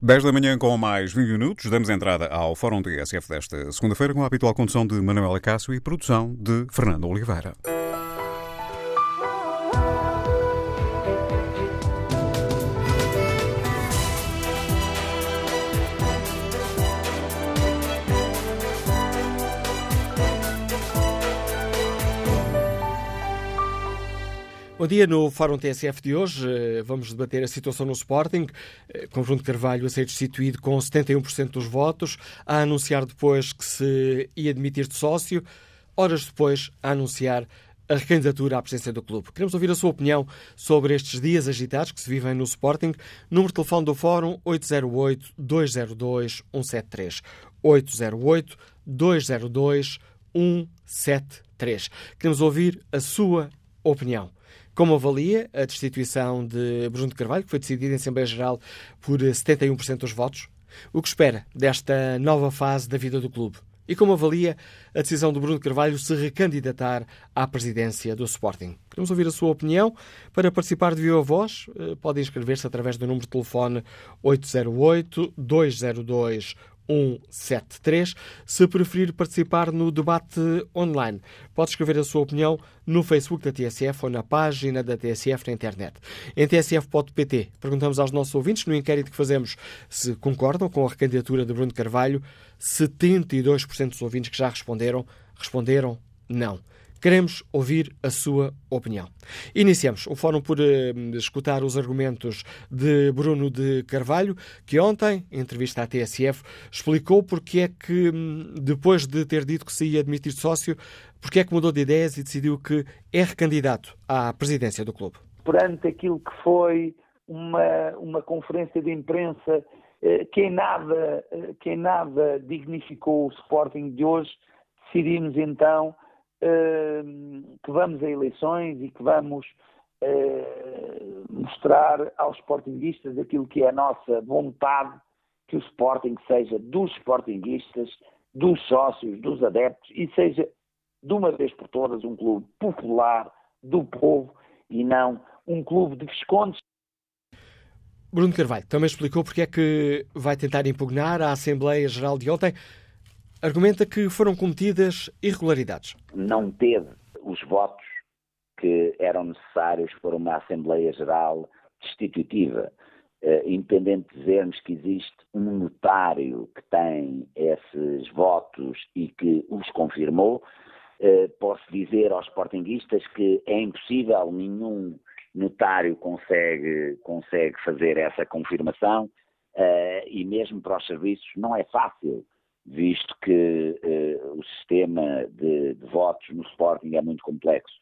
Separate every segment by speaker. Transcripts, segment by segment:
Speaker 1: 10 da manhã com mais 20 minutos, damos entrada ao Fórum TSF desta segunda-feira com a habitual condução de Manuela Cássio e produção de Fernando Oliveira.
Speaker 2: Bom dia, no Fórum TSF de hoje eh, vamos debater a situação no Sporting, eh, com Bruno Carvalho a ser destituído com 71% dos votos, a anunciar depois que se ia admitir de sócio, horas depois a anunciar a recandidatura à presidência do clube. Queremos ouvir a sua opinião sobre estes dias agitados que se vivem no Sporting. Número de telefone do Fórum 808-202-173. 808-202-173. Queremos ouvir a sua opinião. Como avalia a destituição de Bruno de Carvalho, que foi decidida em Assembleia Geral por 71% dos votos? O que espera desta nova fase da vida do clube? E como avalia a decisão de Bruno Carvalho se recandidatar à presidência do Sporting? Queremos ouvir a sua opinião. Para participar de viva voz, eh, pode inscrever-se através do número de telefone 808 202 173. Se preferir participar no debate online, pode escrever a sua opinião no Facebook da TSF ou na página da TSF na internet. Em tsf.pt, perguntamos aos nossos ouvintes, no inquérito que fazemos, se concordam com a recandidatura de Bruno Carvalho. 72% dos ouvintes que já responderam, responderam não. Queremos ouvir a sua opinião. Iniciamos o fórum por uh, escutar os argumentos de Bruno de Carvalho, que ontem, em entrevista à TSF, explicou porque é que, hum, depois de ter dito que se ia admitir sócio, porque é que mudou de ideias e decidiu que é recandidato à presidência do clube.
Speaker 3: Perante aquilo que foi uma, uma conferência de imprensa eh, que, em nada, eh, que em nada dignificou o Sporting de hoje, decidimos então que vamos a eleições e que vamos uh, mostrar aos sportinguistas aquilo que é a nossa vontade que o Sporting seja dos sportinguistas, dos sócios, dos adeptos e seja de uma vez por todas um clube popular do povo e não um clube de viscondes.
Speaker 2: Bruno Carvalho também explicou porque é que vai tentar impugnar a Assembleia Geral de ontem argumenta que foram cometidas irregularidades.
Speaker 4: Não teve os votos que eram necessários para uma Assembleia Geral destitutiva. Uh, independente de dizermos que existe um notário que tem esses votos e que os confirmou, uh, posso dizer aos sportinguistas que é impossível, nenhum notário consegue, consegue fazer essa confirmação uh, e mesmo para os serviços não é fácil visto que eh, o sistema de, de, votos no Sporting é muito complexo.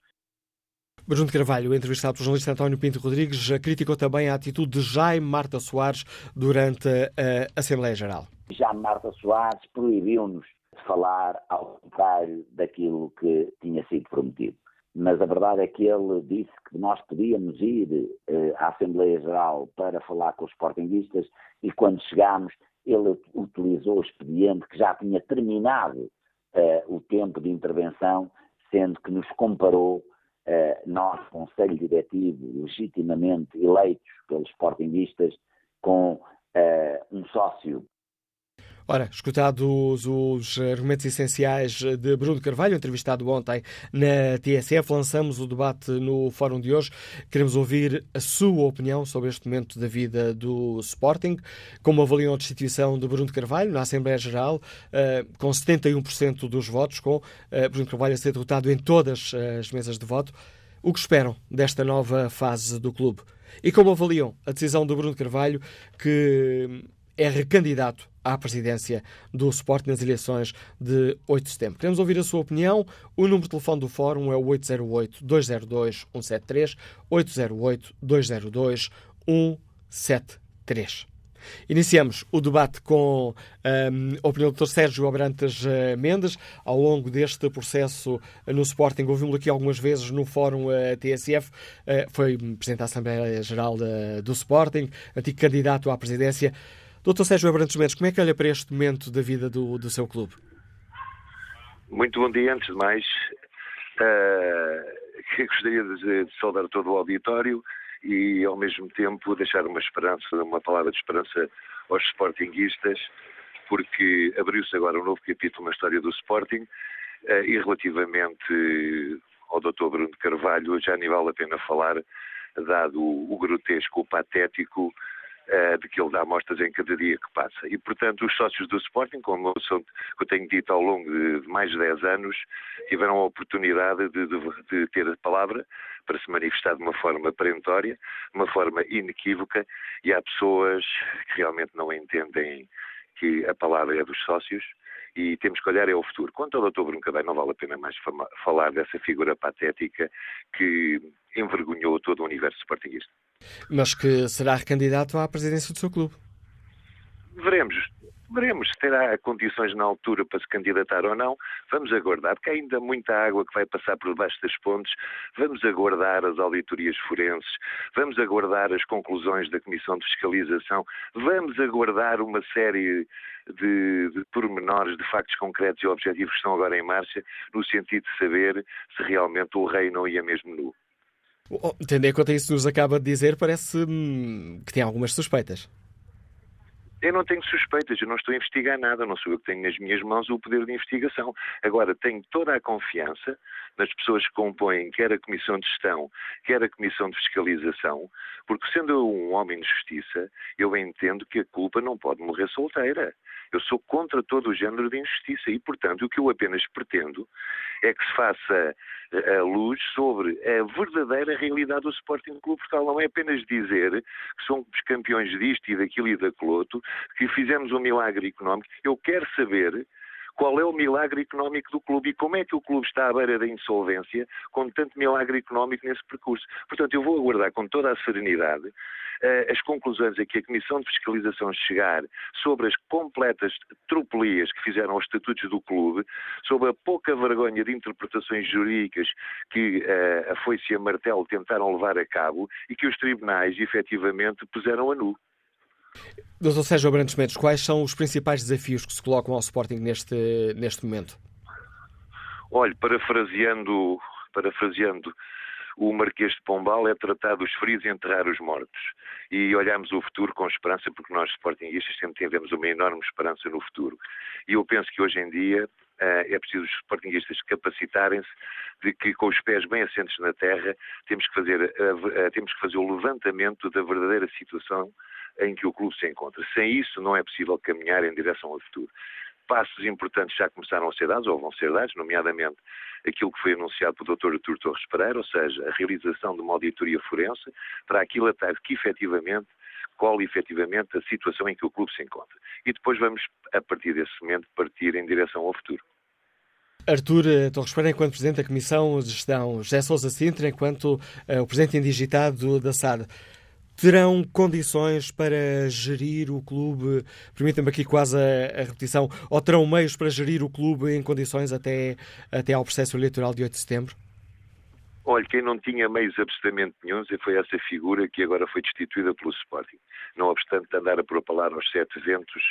Speaker 2: Bruno de Carvalho, entrevistado pelo jornalista António Pinto Rodrigues, criticou também a atitude de Jaime Marta Soares durante a Assembleia Geral.
Speaker 4: Jaime Marta Soares proibiu-nos de falar ao contrário daquilo que tinha sido prometido. Mas a verdade é que ele disse que nós podíamos ir eh, à Assembleia Geral para falar com os sportinguistas e quando chegámos ele utilizou o expediente que já tinha terminado uh, o tempo de intervenção, sendo que nos comparou, uh, nós, Conselho Diretivo, legitimamente eleitos pelos sportinguistas, com uh, um sócio
Speaker 2: Ora, escutados os argumentos essenciais de Bruno Carvalho, entrevistado ontem na TSF, lançamos o debate no fórum de hoje. Queremos ouvir a sua opinião sobre este momento da vida do Sporting, como avaliam a destituição de Bruno Carvalho na Assembleia Geral, eh, com 71% dos votos, com eh, Bruno Carvalho a ser derrotado em todas as mesas de voto. O que esperam desta nova fase do clube? E como avaliam a decisão do Bruno Carvalho, que é recandidato à presidência do Sport nas eleições de 8 de setembro. Queremos ouvir a sua opinião. O número de telefone do Fórum é o 808-202-173, 808-202-173. Iniciamos o debate com um, a opinião do Dr. Sérgio Abrantes uh, Mendes. Ao longo deste processo uh, no Sporting, ouvimos-lo aqui algumas vezes no Fórum uh, TSF. foi Presidente da Assembleia Geral do Sporting, antigo candidato à presidência. Doutor Sérgio Abrantes Mendes, como é que olha para este momento da vida do, do seu clube?
Speaker 5: Muito bom dia, antes de mais. Uh, gostaria de, de saudar todo o auditório e, ao mesmo tempo, deixar uma esperança, uma palavra de esperança aos sportinguistas, porque abriu-se agora um novo capítulo na história do Sporting eh, e relativamente ao Dr. Bruno Carvalho, já nem vale a pena falar, dado o grotesco, o patético uh, de que ele dá amostras em cada dia que passa. E, portanto, os sócios do Sporting, como eu, tenho dito ao longo de mais de 10 anos, tiveram a oportunidade de, de, de ter a palavra para se manifestar de uma forma perentória, de uma forma inequívoca, e há pessoas que realmente não entendem que a palavra é dos sócios e temos que olhar é o futuro. Quanto ao Dr. Bruno Cadeiro, não vale a pena mais falar dessa figura patética que envergonhou todo o universo sportinguista.
Speaker 2: Mas que será recandidato à presidência do seu clube?
Speaker 5: Veremos. Veremos se terá condições na altura para se candidatar ou não. Vamos aguardar, porque há ainda muita água que vai passar por debaixo das pontes. Vamos aguardar as auditorias forenses, vamos aguardar as conclusões da Comissão de Fiscalização, vamos aguardar uma série de, de pormenores, de factos concretos e objetivos que estão agora em marcha, no sentido de saber se realmente o rei não ia mesmo nu.
Speaker 2: Tendo em conta isso que nos acaba de dizer, parece hum, que tem algumas suspeitas.
Speaker 5: Eu não tenho suspeitas, eu não estou a investigar nada, não sou eu que tenho nas minhas mãos o poder de investigação. Agora, tenho toda a confiança nas pessoas que compõem quer a Comissão de Gestão, quer a Comissão de Fiscalização, porque sendo eu um homem de justiça, eu entendo que a culpa não pode morrer solteira. Eu sou contra todo o género de injustiça e, portanto, o que eu apenas pretendo é que se faça eh, a luz sobre a verdadeira realidade do Sporting Clube Portugal. Não é apenas dizer que somos campeões disto e daquilo e daquele outro, que fizemos um milagre económico. Eu quero saber qual é o milagre económico do clube e como é que o clube está à beira da insolvência com tanto milagre económico nesse percurso. Portanto, eu vou aguardar com toda a serenidade uh, as conclusões a que a Comissão de Fiscalização chegar sobre as completas tropelias que fizeram aos estatutos do clube, sobre a pouca vergonha de interpretações jurídicas que uh, a foice e a martelo tentaram levar a cabo e que os tribunais efetivamente puseram a nu.
Speaker 2: Doutor Sérgio Abrantes Mendes, quais são os principais desafios que se colocam ao Sporting neste, neste momento?
Speaker 5: Olhe, parafraseando, parafraseando o Marquês de Pombal, é tratar dos feridos e enterrar os mortos. E olhamos o futuro com esperança, porque nós, Sportingistas, sempre tivemos uma enorme esperança no futuro. E eu penso que hoje em dia eh, é preciso os Sportingistas capacitarem-se de que, com os pés bem assentes na terra, temos que fazer, temos que fazer o levantamento da verdadeira situação em que o clube se encontra. Sem isso, não é possível caminhar em direção ao futuro. Passos importantes já começaram a ser dados, ou vão ser dados, nomeadamente aquilo que foi anunciado pelo Dr. Artur Torres Pereira, ou seja, a realização de uma auditoria forense para aquilo até que efetivamente qual efetivamente a situação em que o clube se encontra. E depois vamos, a partir desse momento, partir em direção ao futuro.
Speaker 2: Artur Torres Pereira, enquanto Presidente da Comissão de Gestão, José Sousa Sintra, enquanto uh, o Presidente indigitado da SAD terão condições para gerir o clube, permitam-me aqui quase a, a, repetição, ou terão meios para gerir o clube em condições até, até ao processo eleitoral de 8 de setembro?
Speaker 5: Olha, quem não tinha meios absolutamente nenhum foi essa figura que agora foi destituída pelo Sporting. Não obstante andar a propalar aos sete ventos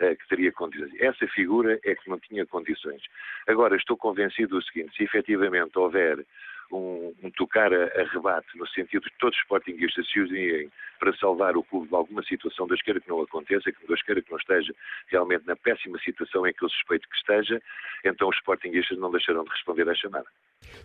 Speaker 5: uh, que teria condições. Essa figura é que não tinha condições. Agora, estou convencido do seguinte, se efetivamente houver um, um tocar a, a, rebate, no sentido de todos os sportinguistas se unirem para salvar o clube de alguma situação, Deus queira que não aconteça, que Deus queira que não esteja realmente na péssima situação em que eu suspeito que esteja, então os sportinguistas não deixarão de responder à chamada.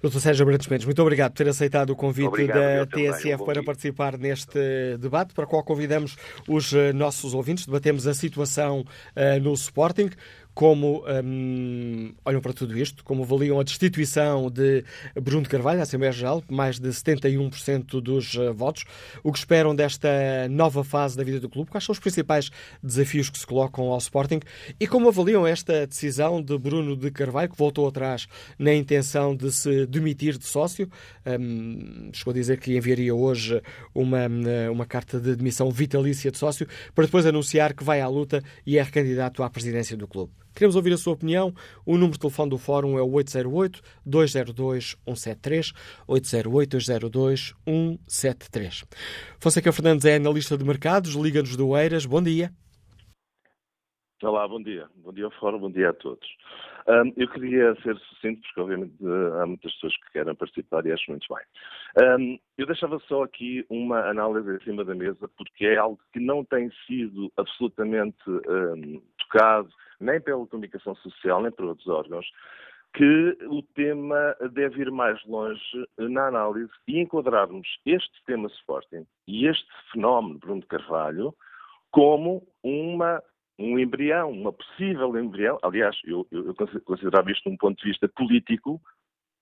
Speaker 2: Dr. Sérgio Brandes Mendes, muito obrigado por ter aceitado o convite obrigado, da TSF um para dia. participar neste debate, para o qual convidamos os eh, nossos ouvintes. Debatemos a situação uh, no Sporting como um, olham para tudo isto, como avaliam a destituição de Bruno de Carvalho, à Assembleia Geral, mais de 71% dos uh, votos, o que esperam desta nova fase da vida do clube, quais são os principais desafios que se colocam ao Sporting? E como avaliam esta decisão de Bruno de Carvalho, que voltou atrás na intenção de se demitir de sócio, um, chegou a dizer que enviaria hoje uma, hum, uma carta de demissão vitalícia de sócio, para depois anunciar que vai à luta e é recandidato à presidência do clube. Queremos ouvir a sua opinião. O número de telefone do Fórum é o 808-202-173, 808-202-173. Fonseca Fernandes é analista de mercados, Liga-nos do Eiras. Bom dia.
Speaker 6: Olá, bom dia. Bom dia ao Fórum, bom dia a todos.
Speaker 7: Um, eu queria ser sucinto, porque obviamente há muitas pessoas que querem participar e acho muito bem. Um, eu deixava só aqui uma análise em cima da mesa, porque é algo que não tem sido absolutamente um, tocado, nem pela comunicação social, nem por outros órgãos, que o tema deve ir mais longe na análise e enquadrarmos este tema Sporting e este fenómeno Bruno Carvalho como uma um embrião, uma possível embrião, aliás, eu, eu considerava isto, de um ponto de vista político,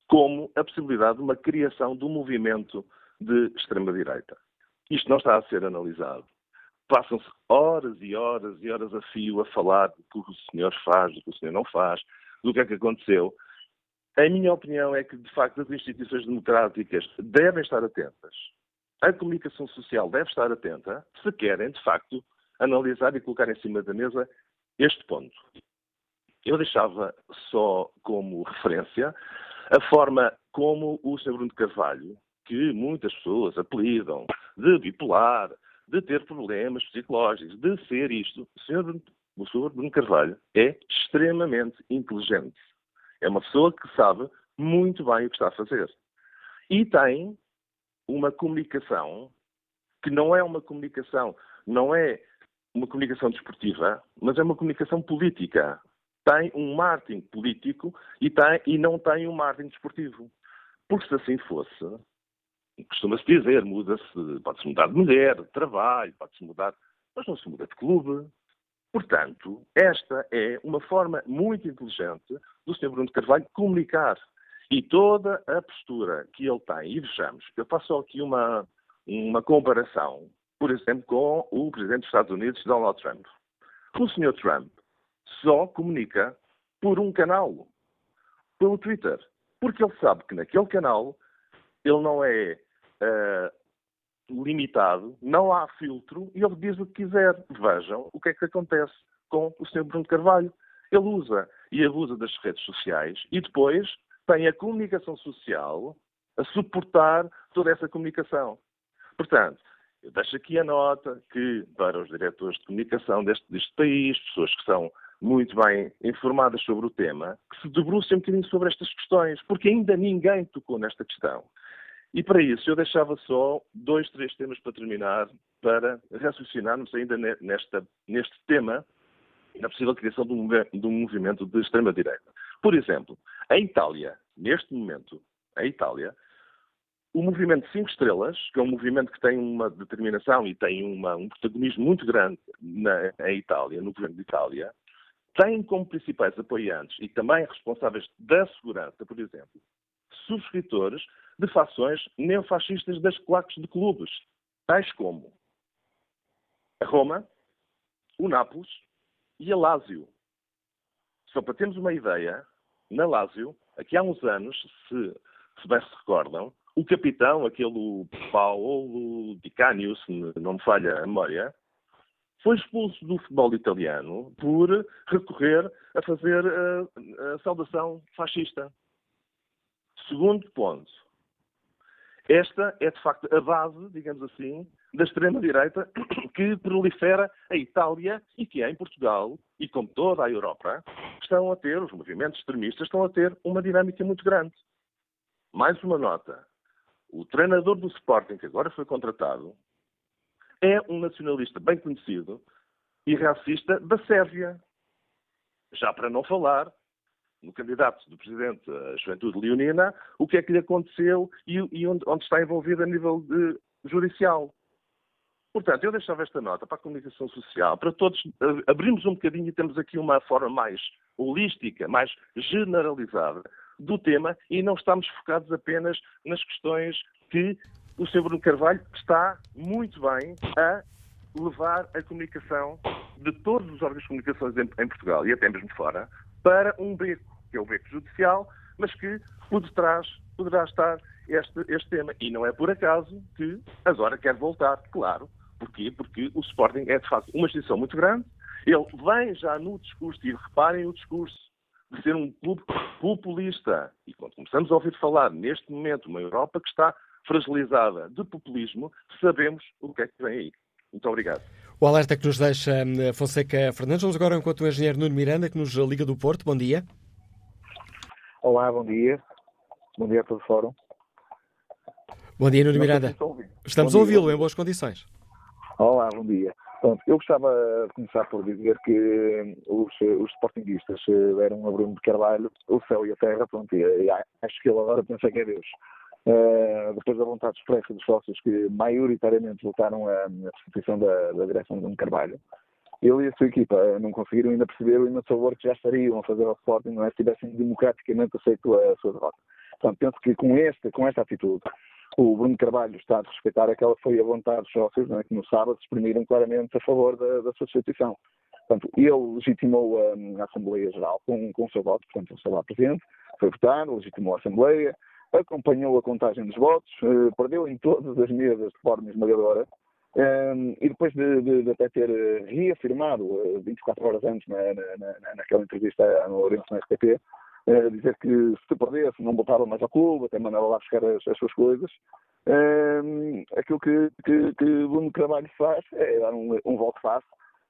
Speaker 7: como a possibilidade de uma criação de um movimento de extrema-direita. Isto não está a ser analisado. Passam-se horas e horas e horas a fio a falar do que o senhor faz, do que o senhor não faz, do que é que aconteceu. A minha opinião é que, de facto, as instituições democráticas devem estar atentas. A comunicação social deve estar atenta se querem, de facto, analisar e colocar em cima da mesa este ponto. Eu deixava só como referência a forma como o Sr. Bruno Carvalho, que muitas pessoas apelidam de bipolar, de ter problemas psicológicos, de ser isto, o. Bruno, o Sr. Bruno Carvalho é extremamente inteligente. É uma pessoa que sabe muito bem o que está a fazer. E tem uma comunicação que não é uma comunicação, não é uma comunicação desportiva, mas é uma comunicação política. Tem um marketing político e, tem, e não tem um marketing desportivo. Porque se assim fosse, costuma-se dizer, muda-se, pode-se mudar de mulher, de trabalho, pode-se mudar, mas não se muda de clube. Portanto, esta é uma forma muito inteligente do Sr. Bruno Carvalho comunicar. E toda a postura que ele tem, e vejamos, eu faço aqui uma, uma comparação por exemplo, com o presidente dos Estados Unidos, Donald Trump. O Sr. Trump só comunica por um canal, pelo Twitter, porque ele sabe que naquele canal ele não é uh, limitado, não há filtro e ele diz o que quiser. Vejam o que é que acontece com o Sr. Bruno Carvalho. Ele usa e abusa das redes sociais e depois tem a comunicação social a suportar toda essa comunicação. Portanto, eu deixo aqui a nota que, para os diretores de comunicação deste, deste país, pessoas que são muito bem informadas sobre o tema, que se debrucem um bocadinho sobre estas questões, porque ainda ninguém tocou nesta questão. E para isso eu deixava só dois, três temas para terminar, para raciocinarmos ainda nesta, neste tema, na possível criação de um, de um movimento de extrema-direita. Por exemplo, a Itália, neste momento, a Itália, o movimento Cinco Estrelas, que é um movimento que tem uma determinação e tem uma, um protagonismo muito grande na, Itália, no governo de Itália, tem como principais apoiantes e também responsáveis da segurança, por exemplo, subscritores de fações neofascistas das claques de clubes, tais como a Roma, o Nápoles e a Lásio. Só para termos uma ideia, na Lásio, aqui há uns anos, se, se bem se recordam, o capitão, aquele Paolo Di Canio, se não me falha a memória, foi expulso do futebol italiano por recorrer a fazer a, a saudação fascista. Segundo ponto. Esta é, de facto, a base, digamos assim, da extrema-direita que prolifera a Itália e que é em Portugal, e como toda a Europa, estão a ter, os movimentos extremistas estão a ter uma dinâmica muito grande. Mais uma nota o treinador do Sporting, que agora foi contratado, é um nacionalista bem conhecido e racista da Sérvia. Já para não falar no candidato do presidente à Juventude Leonina, o que é que lhe aconteceu e, e onde, onde, está envolvido a nível de, judicial. Portanto, eu deixava esta nota para a comunicação social, para todos abrirmos um bocadinho e temos aqui uma forma mais holística, mais generalizada do tema e não estamos focados apenas nas questões que o Sr. Bruno Carvalho está muito bem a levar a comunicação de todos os órgãos de comunicação em, em Portugal e até mesmo fora para um beco, que é o beco judicial, mas que por detrás poderá estar este, este tema. E não é por acaso que agora quer voltar, claro. Porquê? Porque o Sporting é, de facto, uma instituição muito grande. Ele vem já no discurso, e reparem o discurso de ser um clube populista. E quando começamos a ouvir falar, neste momento, uma Europa que está fragilizada de populismo, sabemos o que é que vem aí. Muito obrigado.
Speaker 2: O alerta que nos deixa hum, Fonseca Fernandes. Vamos agora enquanto o engenheiro Nuno Miranda, que nos liga do Porto. Bom dia.
Speaker 8: Olá, bom dia. Bom dia a todo o fórum.
Speaker 2: Bom dia, Nuno Miranda. Estamos a ouvi-lo em boas condições.
Speaker 8: Olá, bom dia. Pronto, eu gostava de começar por dizer que os, os sportinguistas deram a Bruno de Carvalho o céu e a terra, pronto, e, e acho que ele agora pensa que é Deus. Uh, depois da vontade expressa dos sócios que maioritariamente votaram a, a substituição da, da direção de Bruno Carvalho, ele e a sua equipa não conseguiram ainda perceber o imenso que já estariam a fazer ao Sporting não é, se tivessem democraticamente aceito a sua derrota. Portanto, penso que com, este, com esta atitude o Bruno Carvalho está a respeitar aquela que foi a vontade dos sócios, é? que no sábado se exprimiram claramente a favor da, da substituição. Portanto, ele legitimou a, a Assembleia Geral com, com o seu voto, portanto, ele estava presente, foi votar, legitimou a Assembleia, acompanhou a contagem dos votos, eh, perdeu em todas as mesas de forma esmagadora, eh, e depois de, de, de, até ter eh, reafirmado, 24 horas antes, na, na, naquela entrevista no Lourenço na STP, uh, dizer que se perdesse não voltava mais ao clube, até mandava lá buscar as, as suas coisas. Uh, aquilo que, que, que Bruno Carvalho faz é dar um, um voto face,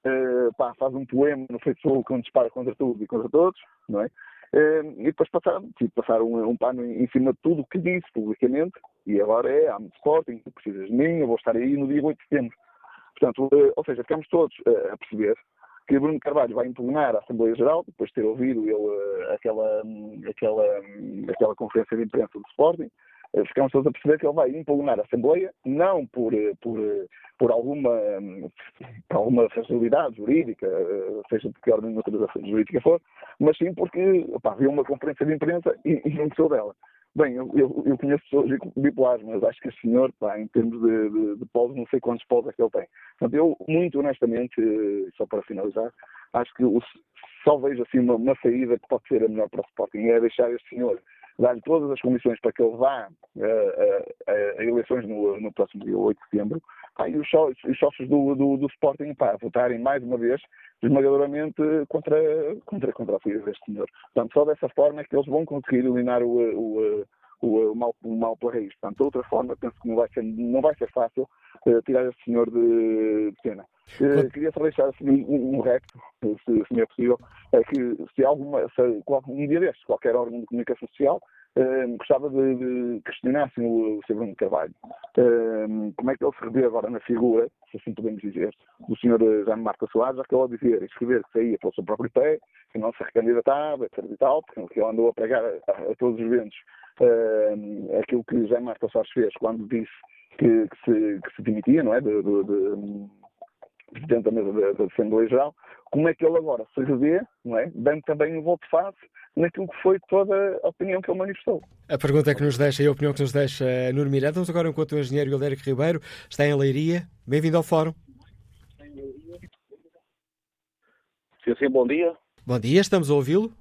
Speaker 8: uh, pá, faz um poema no Facebook onde dispara contra tudo e contra todos, não é? E depois passar, tipo, passar um, um pano em, cima de tudo o que disse publicamente, e agora é, há muito Sporting, tu precisas de mim, eu vou estar aí no dia 8 de setembro. Portanto, uh, ou seja, ficamos todos uh, a perceber que Bruno Carvalho vai impugnar a Assembleia Geral, depois de ter ouvido ele eh, aquela, aquela, aquela conferência de imprensa do Sporting, eh, ficamos todos a perceber que ele vai impugnar a Assembleia, não por, eh, por, por, alguma, por alguma fragilidade jurídica, seja de que ordem de jurídica for, mas sim porque opa, viu uma conferência de imprensa e, e não gostou dela. Bem, eu, eu, eu, conheço pessoas bipolares, mas acho que o senhor, pá, em termos de, de, de polos, não sei quantos polos é que ele tem. Portanto, eu, muito honestamente, só para finalizar, acho que o, só vejo assim uma, uma, saída que pode ser a melhor para o Sporting, é deixar este senhor dar-lhe todas as condições para que ele vá a, a, a eleições no, no, próximo dia 8 de setembro, pá, e os, os sócios do, do, do Sporting pá, votarem mais uma vez esmagadoramente contra, contra, contra a saída deste senhor. Portanto, só dessa forma é que eles vão conseguir eliminar o, o, o, mal, o mal pela raiz. Portanto, de outra forma, penso que não vai ser, não vai ser fácil uh, tirar este senhor de, de cena. Uh, queria só deixar assim, um, um recto, se, se é possível, é que se alguma, se, um dia destes, qualquer órgão de comunicação social uh, gostava de, de questionassem o, o Sr. Bruno Carvalho. Uh, como é que ele se revê agora na figura, se assim podemos dizer, do Sr. Jaime Marta Soares, já que ele dizer, escrever que saía pelo seu próprio pé, que não se recandidatava, etc e tal, porque ele andou a pregar a, a todos os ventos uh, aquilo que Jaime Marta Soares fez quando disse que, que, se, que se demitia, não é, de, de, de Presidente da Mesa da, Assembleia Geral, como é que ele agora se revê, não é? Dando também um voto face naquilo que foi toda a opinião que ele manifestou.
Speaker 2: A pergunta é que nos deixa e a opinião que nos deixa Nuno Miranda. Vamos agora enquanto o engenheiro Hildérico Ribeiro está em Leiria. Bem-vindo ao Fórum.
Speaker 9: Sim, sim, bom dia.
Speaker 2: Bom dia, estamos a ouvi-lo.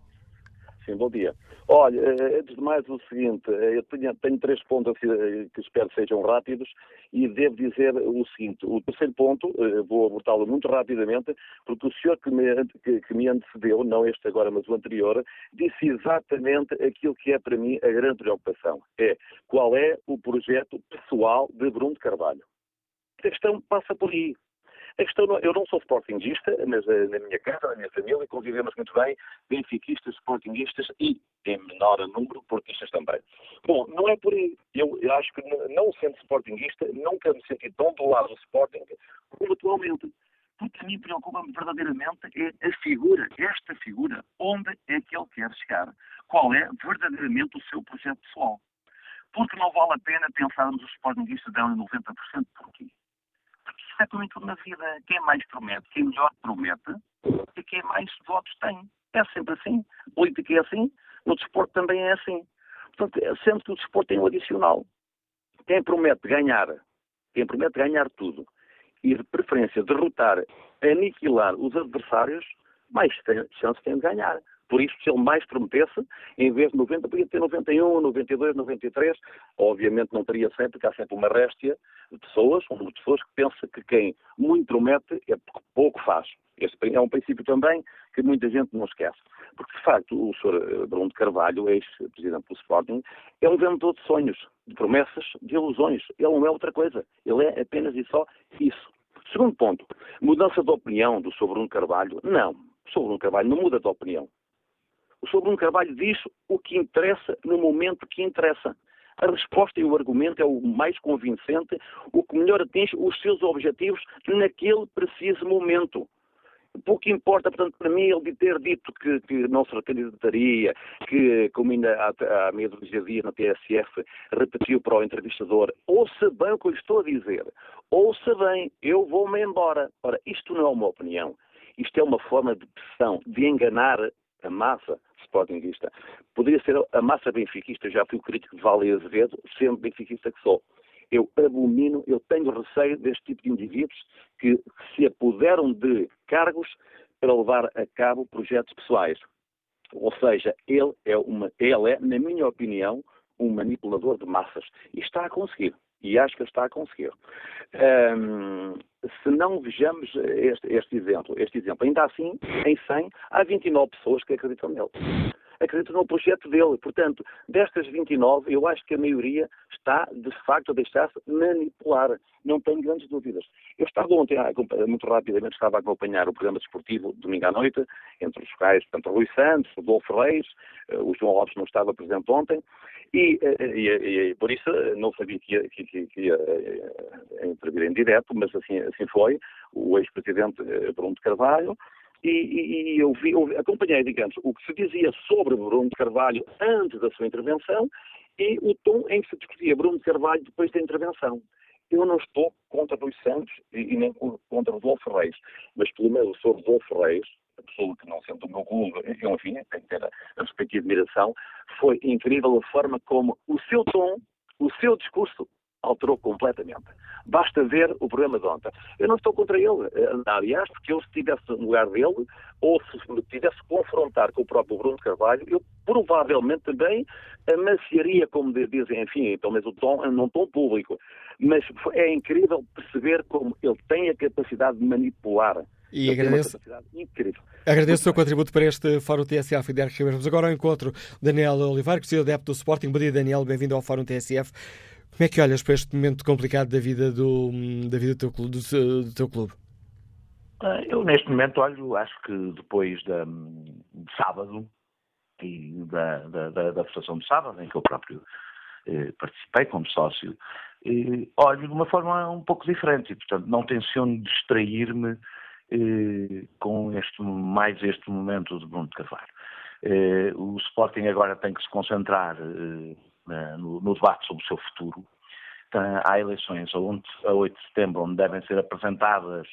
Speaker 9: Sim, bom dia. Olha, eh, antes de mais o seguinte, eh, eu tenho, tenho três pontos eh, que espero sejam rápidos e devo dizer o seguinte, o terceiro ponto, vou abordá-lo muito rapidamente, porque o senhor que me, que, que me antecedeu, não este agora, mas o anterior, disse exatamente aquilo que é para mim a grande preocupação, é qual é o projeto pessoal de Bruno Carvalho. A questão passa por aí. A questão, eu não sou sportingista, mas uh, na minha casa, na minha família, convivemos muito bem, benfiquistas, sportingistas e, em menor número, portistas também. Bom, não é por aí. Eu, eu acho que, não sendo sportingista, nunca me senti tão do lado do Sporting como atualmente. Porque a mim preocupa-me verdadeiramente é a figura, esta figura, onde é que ele quer chegar. Qual é verdadeiramente o seu projeto pessoal. Porque não vale a pena pensarmos os sportingistas dão 90% por quê? É como em tudo na vida. Quem mais promete, quem melhor promete, é quem mais votos tem. É sempre assim. Política é assim, no desporto também é assim. Portanto, é sendo que o desporto tem um adicional. Quem promete ganhar, quem promete ganhar tudo, e de preferência derrotar, aniquilar os adversários, mais chance tem de ganhar. Por isso, se ele mais prometesse, em vez de 90, podia ter 91, 92, 93. Obviamente não teria 100, porque há sempre uma réstia de pessoas, um de pessoas que pensa que quem muito promete é porque pouco faz. Este é um princípio também que muita gente não esquece. Porque, de facto, o Sr. Bruno de Carvalho, ex-presidente do Sporting, é um vendedor de sonhos, de promessas, de ilusões. Ele não é outra coisa. Ele é apenas e só isso. Segundo ponto, mudança de opinião do Sr. Bruno Carvalho? Não. O Sr. Bruno Carvalho não muda de opinião. O Sr. Bruno Carvalho diz o que interessa no momento que interessa. A resposta e o argumento é o mais convincente, o que melhor atinge os seus objetivos naquele preciso momento. Pouco importa, portanto, para mim, ele ter dito que, que não se recandidataria, que, como ainda há, há meia dias na TSF, repetiu para o entrevistador, ouça bem o que eu estou a dizer, ouça bem, eu vou-me embora. Ora, isto não é uma opinião, isto é uma forma de pressão, de enganar a massa sportinguista. Poderia ser a massa benfiquista, já fui crítico de Vale Azevedo, sendo benfiquista que sou eu abomino, eu tenho receio deste tipo de indivíduos que se apoderam de cargos para levar a cabo projetos pessoais. Ou seja, ele é, uma, ele é, na minha opinião, um manipulador de massas. E está a conseguir. E acho que está a conseguir. Um, se não vejamos este, este, exemplo, este exemplo, ainda assim, em 100, há 29 pessoas que acreditam nele acredito no projeto dele. Portanto, destas 29, eu acho que a maioria está, de facto, a deixar-se manipular. Não tenho grandes dúvidas. Eu estava ontem, muito rapidamente, estava a acompanhar o programa desportivo domingo à noite, entre os quais, portanto, Rui Santos, o Dolfo Reis, eh, o João Lopes não estava presente ontem, e, eh, e, e por isso não sabia que ia, que, que, que ia eh, intervir em direto, mas assim, assim foi. O ex-presidente Bruno de Carvalho, e, e, e eu, vi, eu acompanhei, digamos, o que se dizia sobre Bruno de Carvalho antes da sua intervenção e o tom em que se discutia Bruno de Carvalho depois da intervenção. Eu não estou contra Luís Santos e, e nem contra Rodolfo Reis, mas pelo menos o Sr. Rodolfo Reis, a pessoa que não sendo do meu clube, enfim, tem que ter a, a respectiva admiração, foi incrível a forma como o seu tom, o seu discurso alterou completamente. Basta ver o programa de ontem. Eu não estou contra ele, eh, aliás, porque eu se estivesse no lugar dele, ou se me tivesse confrontar com o próprio Bruno Carvalho, eu provavelmente também amaciaria, como dizem, enfim, pelo menos o tom, num tom público. Mas é incrível perceber como ele tem a capacidade de manipular.
Speaker 2: E ele agradeço, agradeço o seu contributo para este Fórum TSF e Ribeiro. Vamos agora ao encontro Daniel Oliveira, que é adepto do Sporting. Bom dia, Daniel. Bem-vindo ao Fórum TSF. Como é que olhas para este momento complicado da vida do, da vida do, teu, clube, do, do teu clube?
Speaker 10: Ah, eu, neste momento, olho, acho que depois da, de sábado e da, da, da, da votação de sábado, em que eu próprio eh, participei como sócio, eh, olho de uma forma um pouco diferente e, portanto, não tenciono distrair-me eh, com este, mais este momento de Bruno de Carvalho. Eh, o Sporting agora tem que se concentrar eh, no, no, debate sobre o seu futuro. Então, há eleições a 8 de setembro, onde devem ser apresentadas,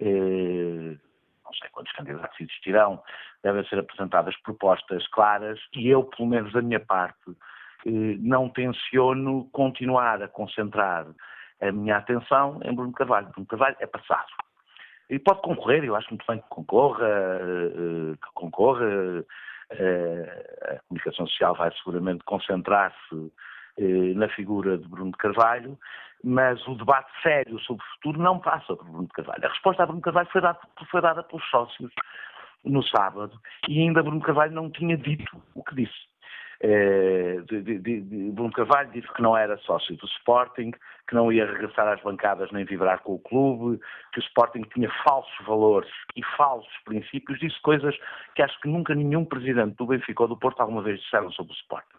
Speaker 10: eh, não sei quantos candidatos existirão, devem ser apresentadas propostas claras e eu, pelo menos da minha parte, eh, não tenciono continuar a concentrar a minha atenção em Bruno Carvalho. Bruno Carvalho é passado. E pode concorrer, eu acho muito bem que concorra, eh, que concorra eh, a comunicação social vai seguramente concentrar-se eh, na figura de Bruno de Carvalho, mas o debate sério sobre o futuro não passa por Bruno de Carvalho. A resposta a Bruno de Carvalho foi dada, foi dada pelos sócios no sábado e ainda Bruno Carvalho não tinha dito o que disse. Eh, de, de, de, Bruno Carvalho disse que não era sócio do Sporting, que não ia regressar às bancadas nem vibrar com o clube, que o Sporting tinha falsos valores e falsos princípios, disse coisas que acho que nunca nenhum presidente do Benfica ou do Porto alguma vez disseram sobre o Sporting.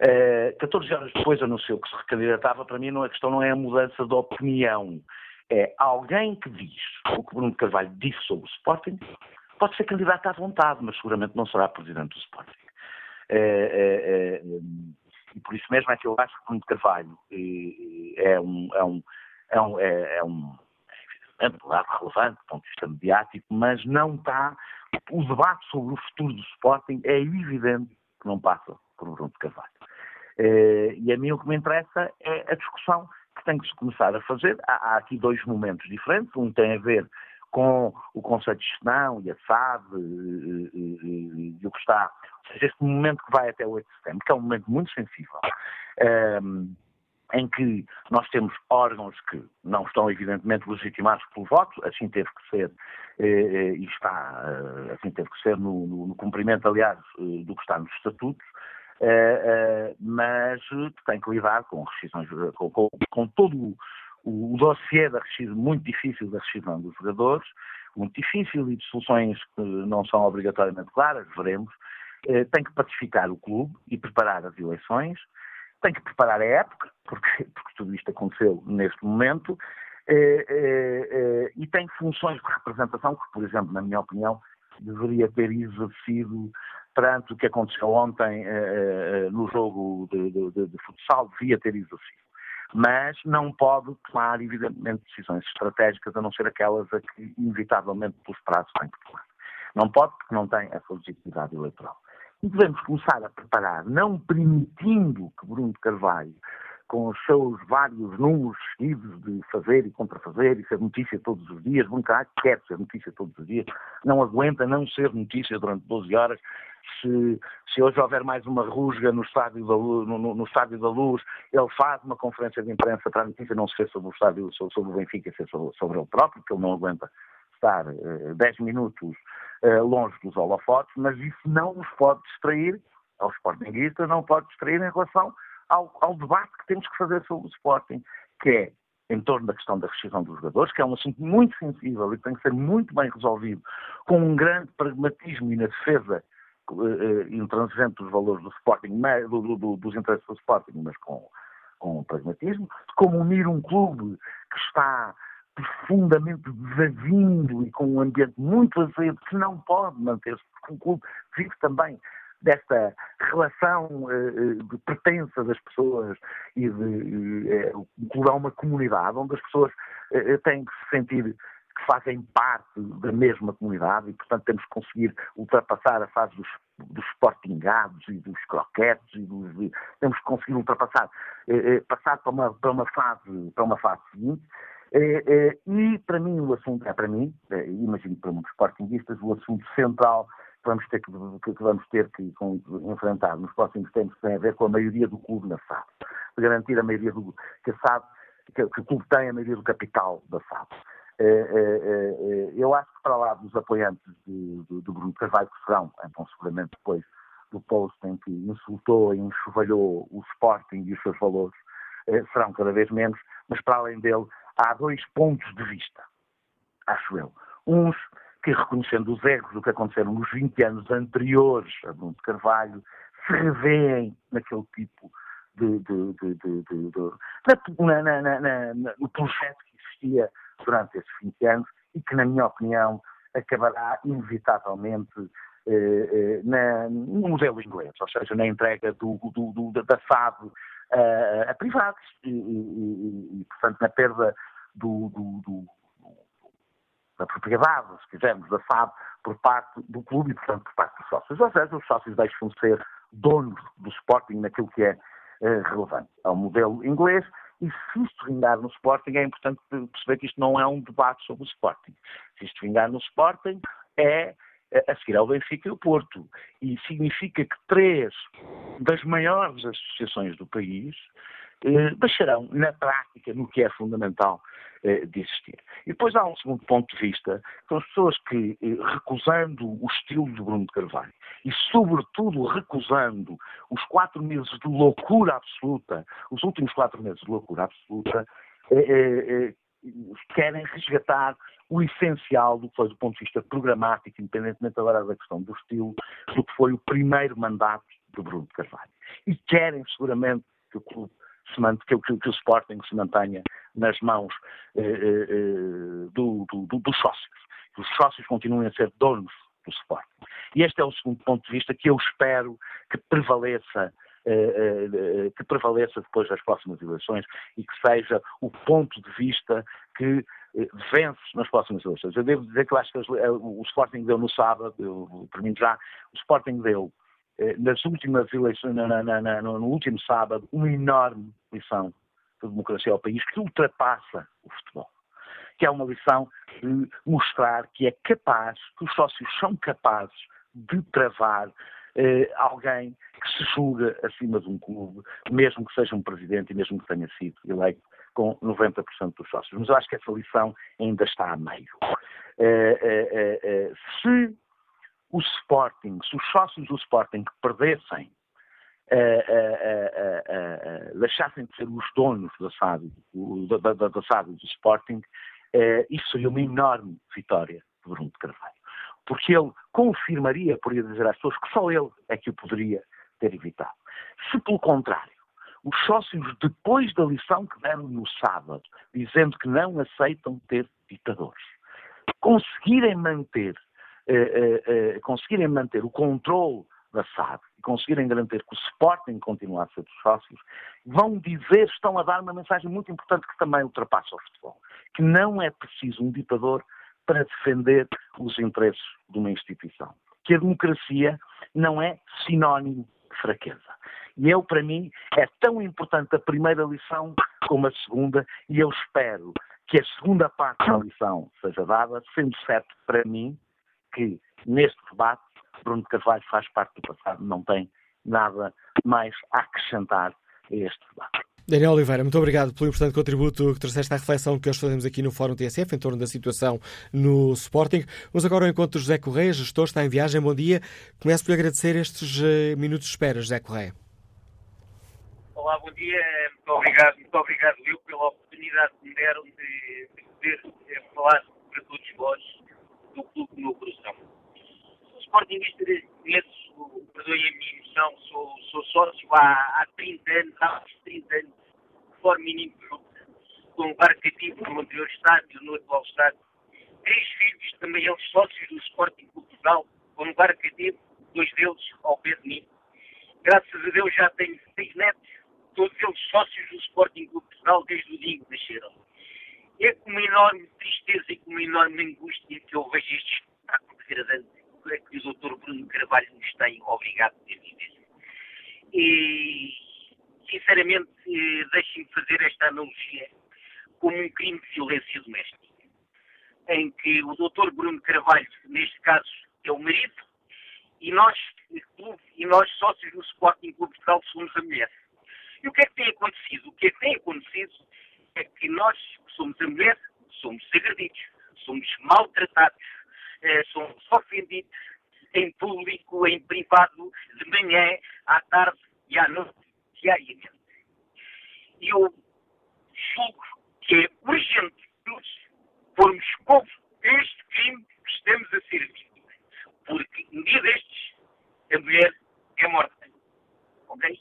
Speaker 10: Uh, 14 horas depois anunciou que se recandidatava, para mim não, a questão não é a mudança de opinião, é alguém que diz o que Bruno Carvalho disse sobre o Sporting, pode ser candidato à vontade, mas seguramente não será presidente do Sporting. É, é, é, e por isso mesmo é que eu acho que Bruno Carvalho é um, é um, é um, é, um é um lado relevante do ponto de vista mediático, mas não está. O debate sobre o futuro do Sporting é evidente que não passa por Bruno de Carvalho. E a mim o que me interessa é a discussão que tem que se começar a fazer. Há, há aqui dois momentos diferentes. Um tem a ver com o conceito de gestão e a SAD e, e, e, o que está, ou seja, este momento que vai até o 8 de setembro, que é um momento muito sensível, um, ehm, em que nós temos órgãos que não estão evidentemente legitimados pelo voto, assim teve que ser, eh, eh, e está, eh, assim teve que ser no, no, no cumprimento, aliás, do que está nos estatutos, mas tem que lidar com rescisões, com, com, com todo o, o dossiê da rescisão, muito difícil da rescisão dos jogadores, muito difícil e de soluções que não são obrigatoriamente claras, veremos, eh, tem que pacificar o clube e preparar as eleições, tem que preparar a época, porque, porque tudo isto aconteceu neste momento, eh, eh, eh, e tem funções de representação que, por exemplo, na minha opinião, deveria ter exercido perante o que aconteceu ontem eh, eh, no jogo de, de, de, futsal, devia ter exercido. Mas não pode tomar, evidentemente, decisões estratégicas, a não ser aquelas a que, inevitavelmente, pelos prazos têm que tomar. Não pode porque não tem essa legitimidade eleitoral. E devemos começar a preparar, não permitindo que Bruno Carvalho, com os seus vários números seguidos de fazer e contrafazer e ser notícia todos os dias, Bruno Carvalho quer ser notícia todos os dias, não aguenta não ser notícia durante 12 horas, se, se, hoje houver mais uma rusga no estádio, da Luz, no, no, estádio da Luz, ele faz uma conferência de imprensa para a notícia não ser sobre o estádio, sobre, sobre o Benfica, ser sobre, sobre ele próprio, que ele não aguenta estar uh, 10 minutos uh, longe dos holofotes, mas isso não nos pode distrair, aos sportinguistas, não pode distrair em relação ao, ao, debate que temos que fazer sobre o Sporting, que é em torno da questão da rescisão dos jogadores, que é um assunto muito sensível e que tem que ser muito bem resolvido, com um grande pragmatismo e na defesa intransigente dos valores do Sporting, do, do, dos interesses do Sporting, mas com, com pragmatismo, como unir um clube que está profundamente desavindo e com um ambiente muito azedo que não pode manter-se, porque um clube vive também desta relação uh, de pertença das pessoas e de uh, é uma comunidade onde as pessoas uh, têm que se sentir que fazem parte da mesma comunidade e, portanto, temos que conseguir ultrapassar a fase dos, dos sportingados e dos croquetes e dos, temos que conseguir ultrapassar, passar para uma, para uma fase, para uma fase seguinte é, é, e para mim o assunto, é para mim, é, imagino para muitos sportinguistas, o assunto central que vamos ter que, que, vamos ter que com, enfrentar nos próximos tempos tem a ver com a maioria do clube na SAD. Garantir a maioria do que a SAD, que, que o clube tem a maioria do capital da SAD. É, é, eu acho que para lá dos apoiantes de, de, do Bruno Carvalho, que serão, então seguramente depois do post em que insultou e enxovalhou o Sporting e os seus valores, serão cada vez menos, mas para além dele há dois pontos de vista, acho eu. Uns que, reconhecendo os erros do que aconteceram nos 20 anos anteriores a Bruno de Carvalho, se revêem naquele tipo de, de, de, de na, na, na, no projeto que existia durante esses 20 anos e que, na minha opinião, acabará inevitavelmente eh, eh, na, no modelo inglês, ou seja, na entrega do, do, do, da FAB a, a privados e, e, e, portanto, na perda da propriedade, se quisermos, da FAB por parte do clube e, portanto, por parte dos sócios. Ou seja, os sócios deixam de ser donos do Sporting naquilo que é uh, relevante. É modelo inglês e se isto vingar no Sporting, é importante perceber que isto não é um debate sobre o Sporting. Se isto vingar no Sporting, é a seguir ao Benfica e o Porto. E significa que três das maiores associações do país eh, deixarão na prática no que é fundamental de existir. E depois há um segundo ponto de vista, são as pessoas que, eh, recusando o estilo de Bruno de Carvalho e, sobretudo, recusando os quatro meses de loucura absoluta, os últimos quatro meses de loucura absoluta, querem resgatar o essencial do que foi do ponto de vista programático, independentemente agora da questão do estilo, do que foi o primeiro mandato de Bruno de Carvalho. E querem seguramente que o clube que, que, que, o Sporting se mantenha nas mãos eh, eh, eh, do, do, dos sócios. Que os sócios continuem a ser donos do Sporting. E este é o segundo ponto de vista que eu espero que prevaleça eh, eh, que prevaleça depois das próximas eleições e que seja o ponto de vista que vence nas próximas eleições. Eu devo dizer que eu acho que o Sporting deu no sábado, eu, mim já, o Sporting deu nas últimas eleições, na, na, na, no último sábado, uma enorme lição de democracia ao país que ultrapassa o futebol. Que é uma lição de mostrar que é capaz, que os sócios são capazes de travar eh, alguém que se julga acima de um clube, mesmo que seja um presidente e mesmo que tenha sido eleito com 90% dos sócios. Mas eu acho que essa lição ainda está a meio. Eh, eh, eh, se o Sporting, se os sócios do Sporting perdessem, deixassem de ser os donos da SAD, da, da, da SAD do Sporting, isso seria uma enorme vitória de Bruno de Carvalho. porque ele confirmaria, poderia dizer às pessoas que só ele é que o poderia ter evitado. Se, pelo contrário, os sócios, depois da lição que deram no sábado, dizendo que não aceitam ter ditadores, conseguirem manter, eh, eh, eh, conseguirem manter o controle da SAD e conseguirem garantir que o Sporting continue a ser dos sócios, vão dizer, estão a dar uma mensagem muito importante que também ultrapassa o futebol, que não é preciso um ditador para defender os interesses de uma instituição. Que a democracia não é sinónimo de fraqueza. E eu, para mim, é tão importante a primeira lição como a segunda, e eu espero que a segunda parte da lição seja dada, sendo certo para mim que neste debate Bruno Carvalho faz parte do passado, não tem nada mais a acrescentar a este debate.
Speaker 2: Daniel Oliveira, muito obrigado pelo importante contributo que trouxeste à reflexão que hoje fazemos aqui no Fórum TSF em torno da situação no Sporting. Vamos agora ao encontro de José Correia, gestor, está em viagem. Bom dia. Começo por agradecer estes uh, minutos de espera, José Correia.
Speaker 11: Olá, bom dia. Muito obrigado, muito obrigado eu pela oportunidade que me deram de, de poder eh, falar para todos vós do Meu Coração. Sou sportingista conheço, perdoem a minha emoção, sou, sou sócio há, há 30 anos, há uns 30 anos, de forma ininterrupta, com um bar cativo no anterior estádio, no atual estádio. Três filhos, também eles sócios do Sporting Cultural, com um bar cativo, dois deles ao pé de mim. Graças a Deus já tenho seis netos, todos eles sócios do Sporting Cultural desde o dia que nasceram. É com uma enorme tristeza e com uma enorme angústia que eu vejo este espetáculo degradante é que o Dr. Bruno Carvalho nos tem obrigado a ter vivido. E, sinceramente, eh, deixem-me fazer esta analogia como um crime de violência doméstica, em que o Dr. Bruno Carvalho, neste caso, é o marido, e nós, clube, e nós sócios do Sporting Clube de Portugal, somos a mulher. E o que é que tem acontecido? O que é que tem acontecido é que nós, que somos a mulher, somos agredidos, somos maltratados, eh, somos ofendidos em público, em privado, de manhã, à tarde e à noite, diariamente. E eu julgo que é urgente nós pormos contra este crime que estamos a ser vítimas. Porque um dia destes, a mulher é morta. Ok?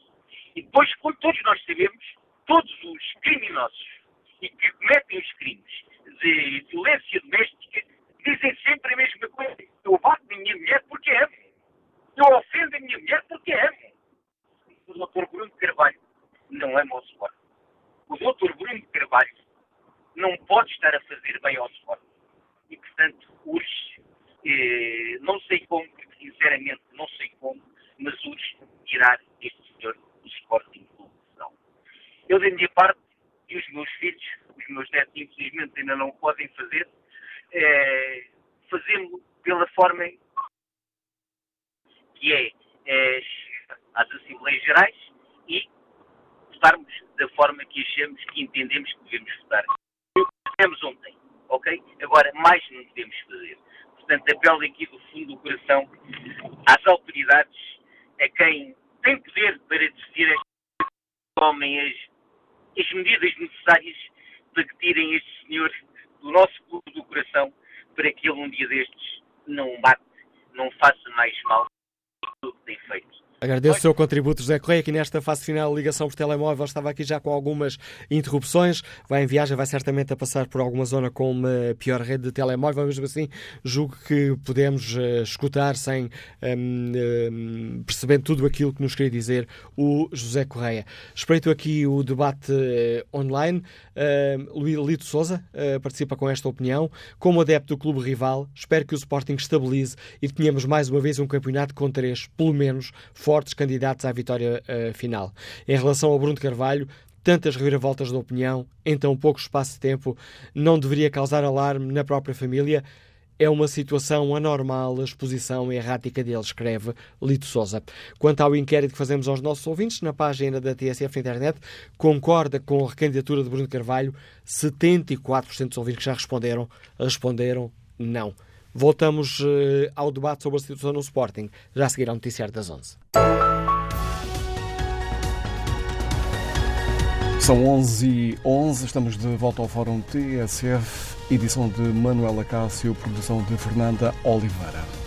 Speaker 11: E depois, como todos nós sabemos, todos os criminosos e que cometem os crimes de violência doméstica dizem sempre a mesma coisa. Eu bato minha mulher porque amo. Eu ofendo a minha mulher porque amo. O doutor Bruno Carvalho não ama o Sport. O doutor Bruno Carvalho não pode estar a fazer bem ao Sport. E, portanto, urge, eh, não sei como, sinceramente não sei como, mas urge tirar este senhor do Sporting Clube Eu, da minha parte, filhos, os meus netos, infelizmente, ainda não podem fazer, é, fazê-lo pela forma que é, é às Assembleias Gerais e votarmos da forma que achamos que entendemos que devemos votar. O que fizemos ontem, ok? Agora, mais não podemos fazer. Portanto, apelo aqui do fundo do coração às autoridades, a quem tem poder para decidir tomem as, as medidas necessárias para que tirem este senhor do nosso clube do coração para que ele um dia destes não bate, não faça mais mal do que tem feito.
Speaker 2: Agradeço o seu contributo, José Correia, aqui nesta fase final ligação por telemóvel. Estava aqui já com algumas interrupções. Vai em viagem, vai certamente a passar por alguma zona com uma pior rede de telemóvel. Mesmo assim, julgo que podemos uh, escutar sem um, um, perceber tudo aquilo que nos queria dizer o José Correia. Espreito aqui o debate uh, online. Uh, Lito Souza uh, participa com esta opinião. Como adepto do clube rival, espero que o Sporting estabilize e tenhamos mais uma vez um campeonato com três, pelo menos, fortes candidatos à vitória uh, final. Em relação ao Bruno Carvalho, tantas reviravoltas de opinião em tão pouco espaço de tempo não deveria causar alarme na própria família. É uma situação anormal a exposição errática dele, escreve Lito Souza. Quanto ao inquérito que fazemos aos nossos ouvintes, na página da TSF Internet, concorda com a recandidatura de Bruno Carvalho. 74% dos ouvintes que já responderam, responderam não. Voltamos uh, ao debate sobre a situação no Sporting, já a seguir ao Noticiário das 11.
Speaker 12: São 11 e 11 estamos de volta ao Fórum TSF, edição de Manuela Cássio, produção de Fernanda Oliveira.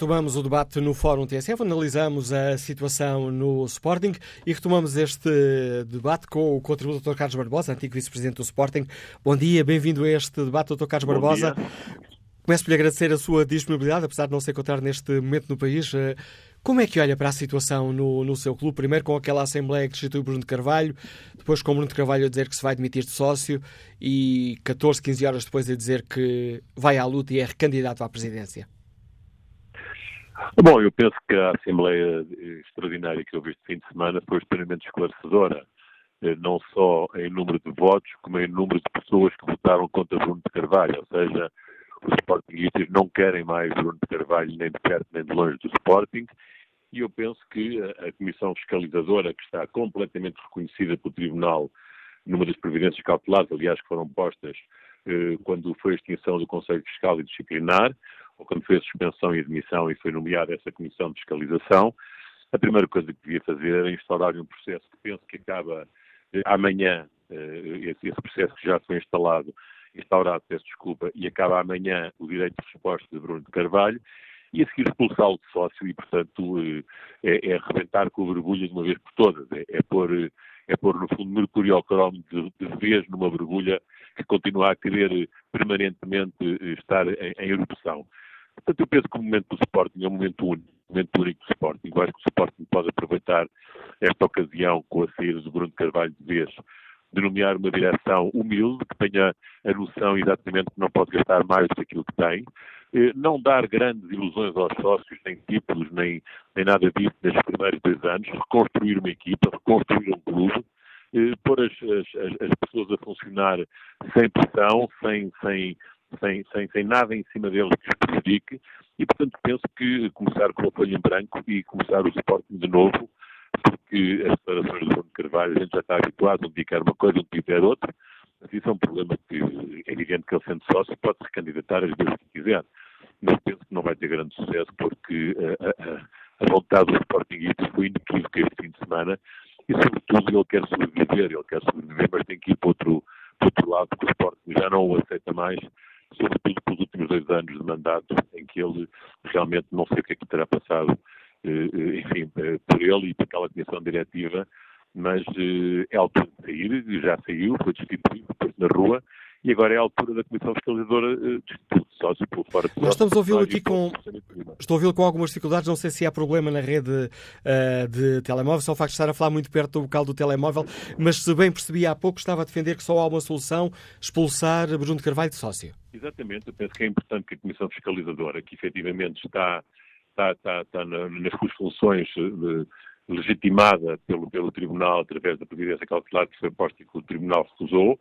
Speaker 2: Retomamos o debate no Fórum TSF, analisamos a situação no Sporting e retomamos este debate com o contributo do Dr. Carlos Barbosa, antigo vice-presidente do Sporting. Bom dia, bem-vindo a este debate, Dr. Carlos Bom Barbosa. Dia. Começo por lhe agradecer a sua disponibilidade, apesar de não se encontrar neste momento no país. Eh, como é que olha para a situação no, no seu clube? Primeiro com aquela Assembleia que destitui Bruno de Carvalho, depois com Bruno de Carvalho a dizer que se vai demitir de sócio e 14, 15 horas depois a dizer que vai à luta e é recandidato à presidência.
Speaker 13: Bom, eu penso que a Assembleia Extraordinária que houve este fim de semana foi extremamente esclarecedora, eh, não só em número de votos, como em número de pessoas que votaram contra Bruno de Carvalho, ou seja, os Sportingistas não querem mais Bruno de Carvalho nem de perto nem de longe do Sporting, e eu penso que a Comissão Fiscalizadora, que está completamente reconhecida pelo Tribunal numa das previdências cautelares, aliás, que foram postas eh, quando foi a extinção do Conselho Fiscal e Disciplinar, ou quando a suspensão e admissão e foi nomeada essa comissão de fiscalização, a primeira coisa que devia fazer era instaurar um processo que penso que acaba eh, amanhã, eh, esse, processo que já foi instalado, instaurado, peço desculpa, e acaba amanhã o direito de resposta de Bruno de Carvalho, e a seguir expulsá-lo de sócio e, portanto, eh, é, é arrebentar com o borbulha de uma vez por todas, é, é pôr, é pôr, no fundo, mercúrio ao cromo de, de vez numa borbulha que continua a querer permanentemente estar em, em erupção. Portanto, eu penso que o momento do Sporting é um momento único, um momento único do Sporting. Eu acho que o Sporting pode aproveitar esta ocasião com a saída do Bruno Carvalho de vez, de nomear uma direção humilde, que tenha a noção exatamente que não pode gastar mais do que aquilo que tem, eh, não dar grandes ilusões aos sócios, nem títulos, nem, nem nada disso nestes primeiros dois anos, reconstruir uma equipa, reconstruir um clube, eh, pôr as, as, as pessoas a funcionar sem pressão, sem, sem, sem, sem, sem nada em cima deles que os prejudique, e portanto penso que começar com a folha em branco e começar o Sporting de novo, porque as declarações do Bruno Carvalho a gente já está habituado, dia quer uma coisa, um dia quer outra, mas isso é um problema que é evidente que ele sendo sócio pode se candidatar às vezes que quiser, mas penso que não vai ter grande sucesso porque a, a, a vontade do Sportingista foi inequívoca este fim de semana e sobretudo ele quer sobreviver, ele quer sobreviver, mas tem que ir para outro, para outro lado, porque o Sporting já não o aceita mais sobretudo pelos últimos dois anos de mandato, em que ele realmente não sei o que é que terá passado, eh, eh, enfim, eh, por ele e por aquela comissão diretiva, mas é altura de sair, já saiu, foi destituído, na rua, e agora é a altura da Comissão Fiscalizadora de sócio por fora de
Speaker 2: Nós estamos a ouvi-lo aqui com. Estou a ouvi-lo com algumas dificuldades, não sei se há problema na rede uh, de telemóvel, só o facto de estar a falar muito perto do bocal do telemóvel, mas se bem percebi há pouco, estava a defender que só há uma solução: expulsar Bruno Carvalho de sócio.
Speaker 13: Exatamente, eu penso que é importante que a Comissão Fiscalizadora, que efetivamente está, está, está, está nas suas funções de, legitimada pelo, pelo Tribunal através da Previdência Cautelar que foi posta e que o Tribunal recusou,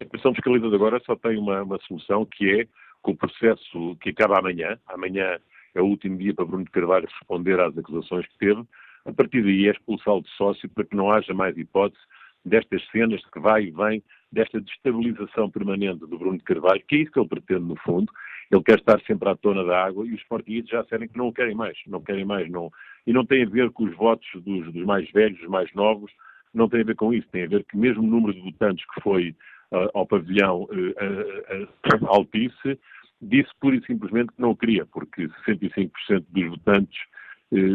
Speaker 13: a Comissão Fiscalizadora agora só tem uma, uma solução que é com o processo que acaba amanhã, amanhã é o último dia para Bruno de Carvalho responder às acusações que teve, a partir daí é expulsá-lo de sócio para que não haja mais hipótese destas cenas que vai e vem, desta destabilização permanente do Bruno de Carvalho, que é isso que ele pretende no fundo, ele quer estar sempre à tona da água e os portugueses já disseram que não o querem mais, não querem mais, não. E não tem a ver com os votos dos, dos mais velhos, dos mais novos, não tem a ver com isso, tem a ver que mesmo o número de votantes que foi ao pavilhão uh, Altice, disse pura e simplesmente que não queria, porque 65% dos votantes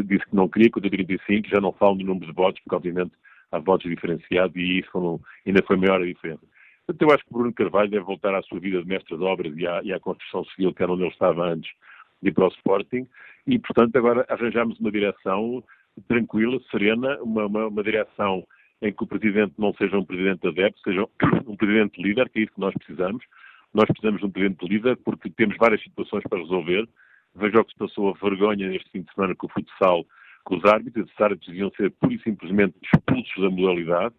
Speaker 13: disse que não queria, quando 35% já não falam do número de votos, porque obviamente há votos diferenciados e isso ainda foi maior a diferença. Portanto, eu acho que Bruno Carvalho deve voltar à sua vida de mestre de obras e à, e à construção civil, que era onde ele estava antes de para o Sporting, e, portanto, agora arranjamos uma direção tranquila, serena, uma, uma, uma direção em que o presidente não seja um presidente adepto, seja um presidente líder, que é isso que nós precisamos. Nós precisamos de um presidente líder porque temos várias situações para resolver. Veja o que se passou a vergonha neste fim de semana com o futsal, com os árbitros. Os árbitros deviam ser pura e simplesmente expulsos da modalidade.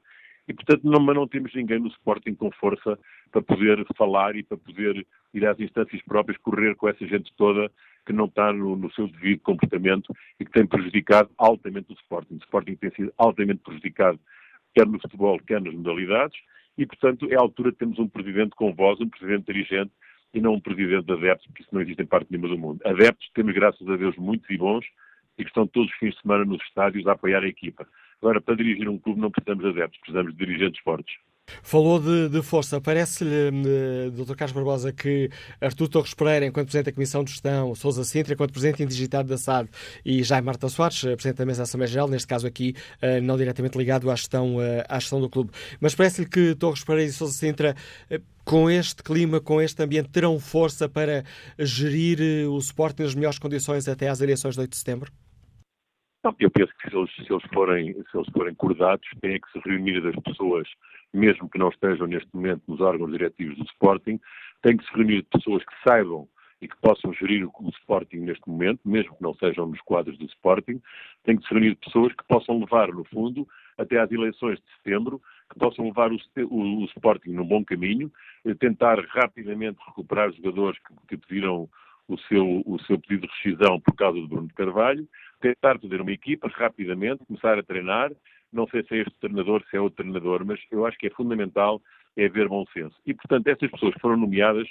Speaker 13: e, portanto, não, não temos ninguém no Sporting com força para poder falar e para poder ir às instâncias próprias, correr com essa gente toda que não está no, no, seu devido comportamento e que tem prejudicado altamente o Sporting. O Sporting tem sido altamente prejudicado, quer no futebol, quer nas modalidades, e, portanto, é a altura de termos um presidente com voz, um presidente dirigente e não um presidente de adeptos, porque isso não existe em parte nenhuma do mundo. Adeptos temos, graças a Deus, muitos e bons e que estão todos os fins de semana nos estádios a apoiar a equipa. Agora, para dirigir um clube não precisamos de adeptos, precisamos de dirigentes fortes.
Speaker 2: Falou de, de força. Parece-lhe, eh, Dr. Carlos Barbosa, que Artur Torres Pereira, enquanto Presidente da Comissão de Gestão, Sousa Sintra, enquanto Presidente indigitado da SAD e Jaime Marta Soares, eh, Presidente da Mesa da Assembleia Geral, neste caso aqui eh, não diretamente ligado à gestão, à gestão do clube. Mas parece-lhe que Torres Pereira e Sousa Sintra, com este clima, com este ambiente, terão força para gerir o suporte nas melhores condições até às eleições de 8 de setembro?
Speaker 13: Não, eu penso que se eles, se eles, forem, se eles forem cordados, têm que se reunir das pessoas mesmo que não estejam neste momento nos órgãos diretivos do Sporting, tem que se reunir pessoas que saibam e que possam gerir o, Sporting neste momento, mesmo que não sejam nos quadros do Sporting, tem que se reunir pessoas que possam levar, no fundo, até às eleições de setembro, que possam levar o, o, o Sporting num bom caminho, tentar rapidamente recuperar jogadores que, que pediram o seu, o seu pedido de rescisão por causa do Bruno Carvalho, tentar fazer uma equipa rapidamente, começar a treinar, não sei se é este treinador, se é outro treinador, mas eu acho que é fundamental é haver bom senso. E, portanto, essas pessoas que foram nomeadas,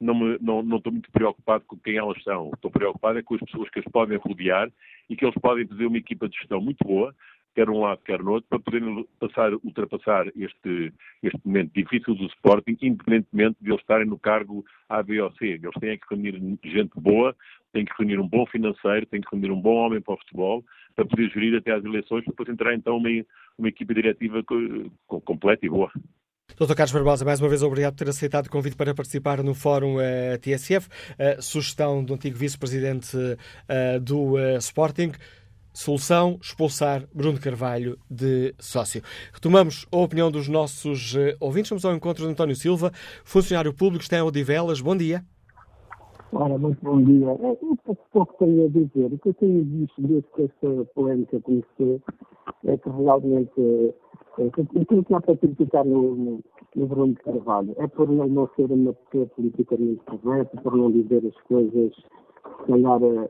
Speaker 13: não, me, não, não estou muito preocupado com quem elas são. Estou preocupado é com as pessoas que as podem rodear e que eles podem fazer uma equipa de gestão muito boa, quer um lado, quer no outro, para poderem passar, ultrapassar este, este momento difícil do Sporting, independentemente de eles estarem no cargo A, B ou C. Eles têm que reunir gente boa, têm que reunir um bom financeiro, têm que reunir um bom homem para o futebol, para poder gerir até às eleições, para depois entrar então uma, uma equipa diretiva completa e boa.
Speaker 2: Dr. Carlos Barbosa, mais uma vez obrigado por ter aceitado o convite para participar no Fórum eh, TSF. Uh, sugestão do antigo vice-presidente uh, do Sporting. Solução: expulsar Bruno Carvalho de sócio. Retomamos a opinião dos nossos ouvintes. Vamos ao encontro de António Silva, funcionário público, está em Odivelas. Bom dia.
Speaker 14: Ora, muito bom dia. Eu pouco, pouco tenho a dizer. O que eu tenho visto desde que esta polémica começou é que realmente é, aquilo que há para criticar no, no, no Bruno Carvalho é por não ser uma pessoa politicamente correta, por não dizer as coisas, se calhar, eh,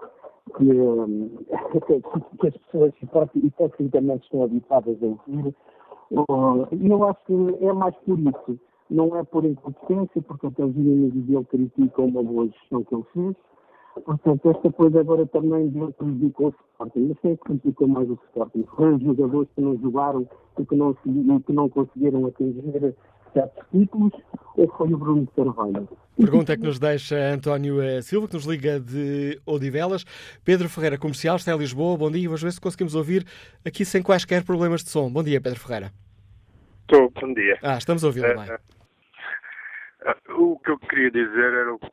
Speaker 14: que, que, que as pessoas hipocriticamente estão habituadas a ouvir. E eu acho que é mais por isso não é por incompetência, porque até os inimigos dele criticam uma boa gestão que ele fez. Portanto, esta coisa agora também dele prejudicou o Sporting. Mas quem é prejudicou mais o Sporting? Foram os jogadores que não jogaram e que não, que não conseguiram atingir certos títulos ou foi o Bruno de Carvalho?
Speaker 2: Pergunta que nos deixa António eh, Silva, que nos liga de Odivelas. Pedro Ferreira, comercial, está em Lisboa. Bom dia. Vamos ver se conseguimos ouvir aqui sem quaisquer problemas de som. Bom dia, Pedro Ferreira.
Speaker 15: Estou, bom dia.
Speaker 2: Ah, estamos a ouvir uh, bem.
Speaker 15: O que eu queria dizer era o que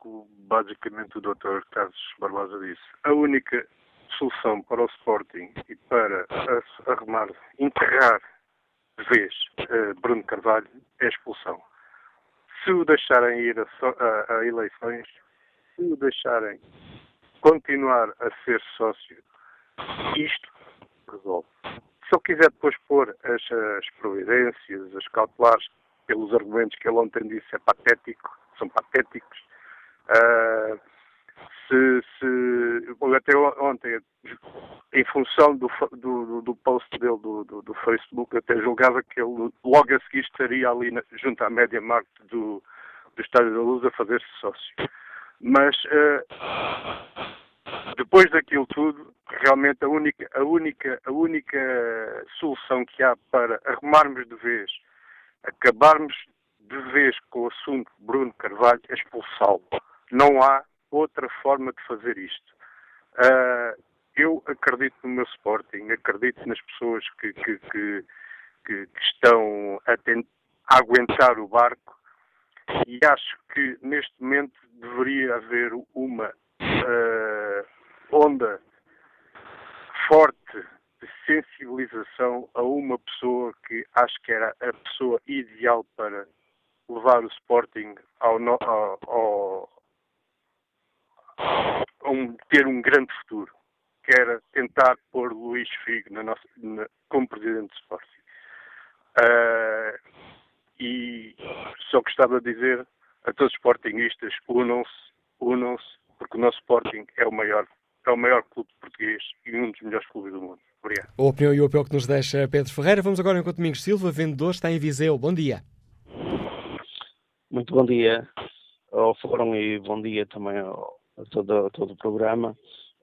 Speaker 15: basicamente o Dr. Carlos Barbosa disse. A única solução para o Sporting e para arrumar, enterrar vez uh, Bruno Carvalho é expulsão. Se o deixarem ir a, a, a, eleições, se o deixarem continuar a ser sócio, isto resolve. Se ele quiser depois pôr as, as providências, as cautelares pelos argumentos que ele ontem disse, é patético, são patéticos. Uh, se, se, até ontem, em função do, do, do post dele do, do, do, Facebook, até julgava que ele logo a seguir estaria ali na, junto à média market do, do Estádio da Luz a fazer-se sócio. Mas uh, depois daquilo tudo, realmente a única, a única, a única solução que há para arrumarmos de vez acabarmos de vez com o assunto Bruno Carvalho é expulsá-lo. Não há outra forma de fazer isto. Uh, eu acredito no meu Sporting, acredito nas pessoas que, que, que, que estão a, a, aguentar o barco e acho que neste momento deveria haver uma uh, onda forte de sensibilização a uma pessoa que acho que era a pessoa ideal para levar o Sporting ao, ao, ao um, ter um grande futuro, que era tentar pôr Luís Figo na nossa, na, como presidente do Sporting. Uh, e só gostava de dizer a todos os sportinguistas, unam-se, unam-se, porque o nosso Sporting é o maior, é o maior clube português e um dos melhores clubes do mundo. Obrigado.
Speaker 2: A opinião e o apelo que nos deixa Pedro Ferreira. Vamos agora enquanto Domingos Silva, vendedor, está em Viseu. Bom dia.
Speaker 16: Muito bom dia ao Fórum e bom dia também ao, todo, todo o programa.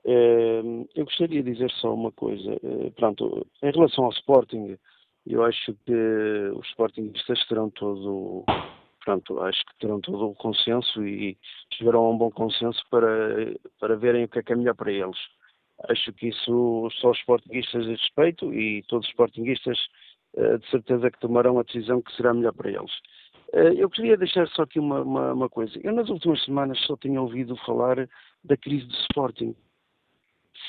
Speaker 16: Eh, eu gostaria de dizer só uma coisa. Eh, pronto, em relação ao Sporting, eu acho que os Sportingistas terão todo, pronto, acho que terão todo o consenso e a um bom consenso para, para verem o que é que é melhor para eles. Acho que isso só os Sportingistas de respeito e todos os Sportingistas eh, de certeza que tomarão a decisão que será melhor para eles. Eu queria deixar só aqui uma, uma, uma coisa. Eu nas últimas semanas só tinha ouvido falar da crise do Sporting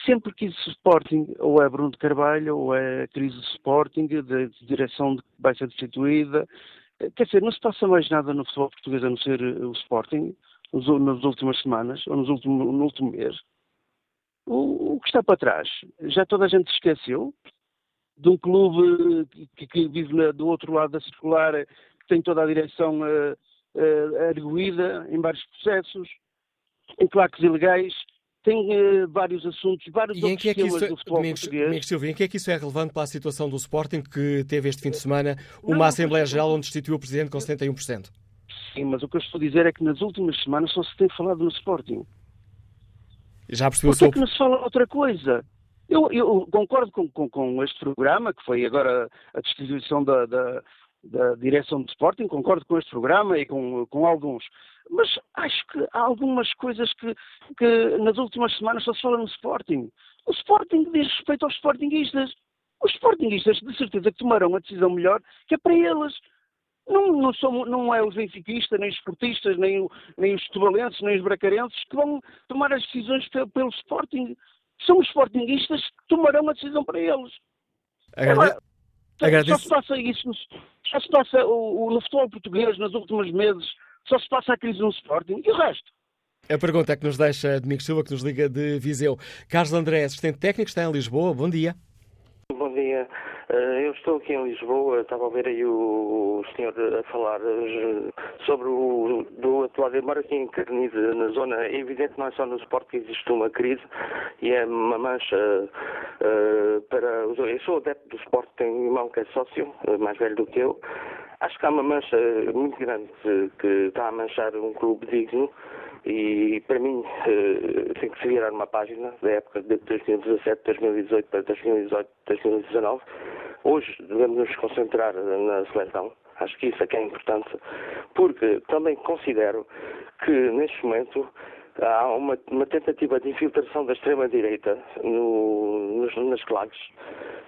Speaker 16: sempre que existe Sporting, ou é Bruno de Carvalho, ou é a crise do Sporting, da direção que vai ser destituída. Quer dizer, não se passa mais nada no futebol português a não ser eh, o Sporting, nas últimas semanas, ou nos últimos, no último mês. O, o, que está para trás? Já toda a gente se esqueceu de um clube que, que vive na, do outro lado da circular, tem toda a direção uh, uh, arguída em vários processos, em claques ilegais, tem uh, vários assuntos, vários
Speaker 2: e que é que isso,
Speaker 16: do futebol
Speaker 2: Domingos,
Speaker 16: português.
Speaker 2: Domingos Silva, em que é que isso é relevante para a situação do Sporting que teve este fim de semana uma não, Assembleia Geral onde destituiu o Presidente com 71%?
Speaker 16: Sim, mas o que eu estou a dizer é que nas últimas semanas só se tem falado no Sporting.
Speaker 2: Já percebeu
Speaker 16: Por que é que não se fala outra coisa? Eu, eu concordo com, com, com, este programa, que foi agora a destituição da, da, da direção do Sporting, concordo com este programa e com, com alguns mas acho que há algumas coisas que, que nas últimas semanas só se fala no Sporting. O Sporting diz respeito aos Sportingistas. Os Sportingistas de certeza que tomarão a decisão melhor que é para eles. Não, não, são, não é os benfiquistas, nem os esportistas, nem, nem os tubalenses, nem os bracarenses que vão tomar as decisões pelo, pelo Sporting. São os Sportingistas que tomarão a decisão para eles.
Speaker 2: Agrade...
Speaker 16: Agradeço. Só se passa isso, só se passa o, o, no futebol português nos últimos meses só se passa a crise no Sporting e o resto.
Speaker 2: A pergunta é que nos deixa Domingos Silva, que nos liga de Viseu. Carlos André, assistente técnico, está em Lisboa. Bom dia.
Speaker 17: Bom dia. Eh, eu estou aqui em Lisboa, estava a ver aí o senhor a falar eh, sobre o do atual, embora aqui em Carniz, na zona, é evidente não é só no Sport que existe uma crise e é uma mancha uh, para os. Eu sou adepto do Sport, tenho um irmão que é sócio, mais velho do que eu. Acho que há uma mancha muito grande que está a manchar um clube digno e para mim eh, tem que se virar uma página da época de 2017, 2018 para 2018, 2019. Hoje devemos nos concentrar na seleção. Acho que isso é que é importante, porque também considero que neste momento há uma, uma tentativa de infiltração da extrema-direita no, nas claques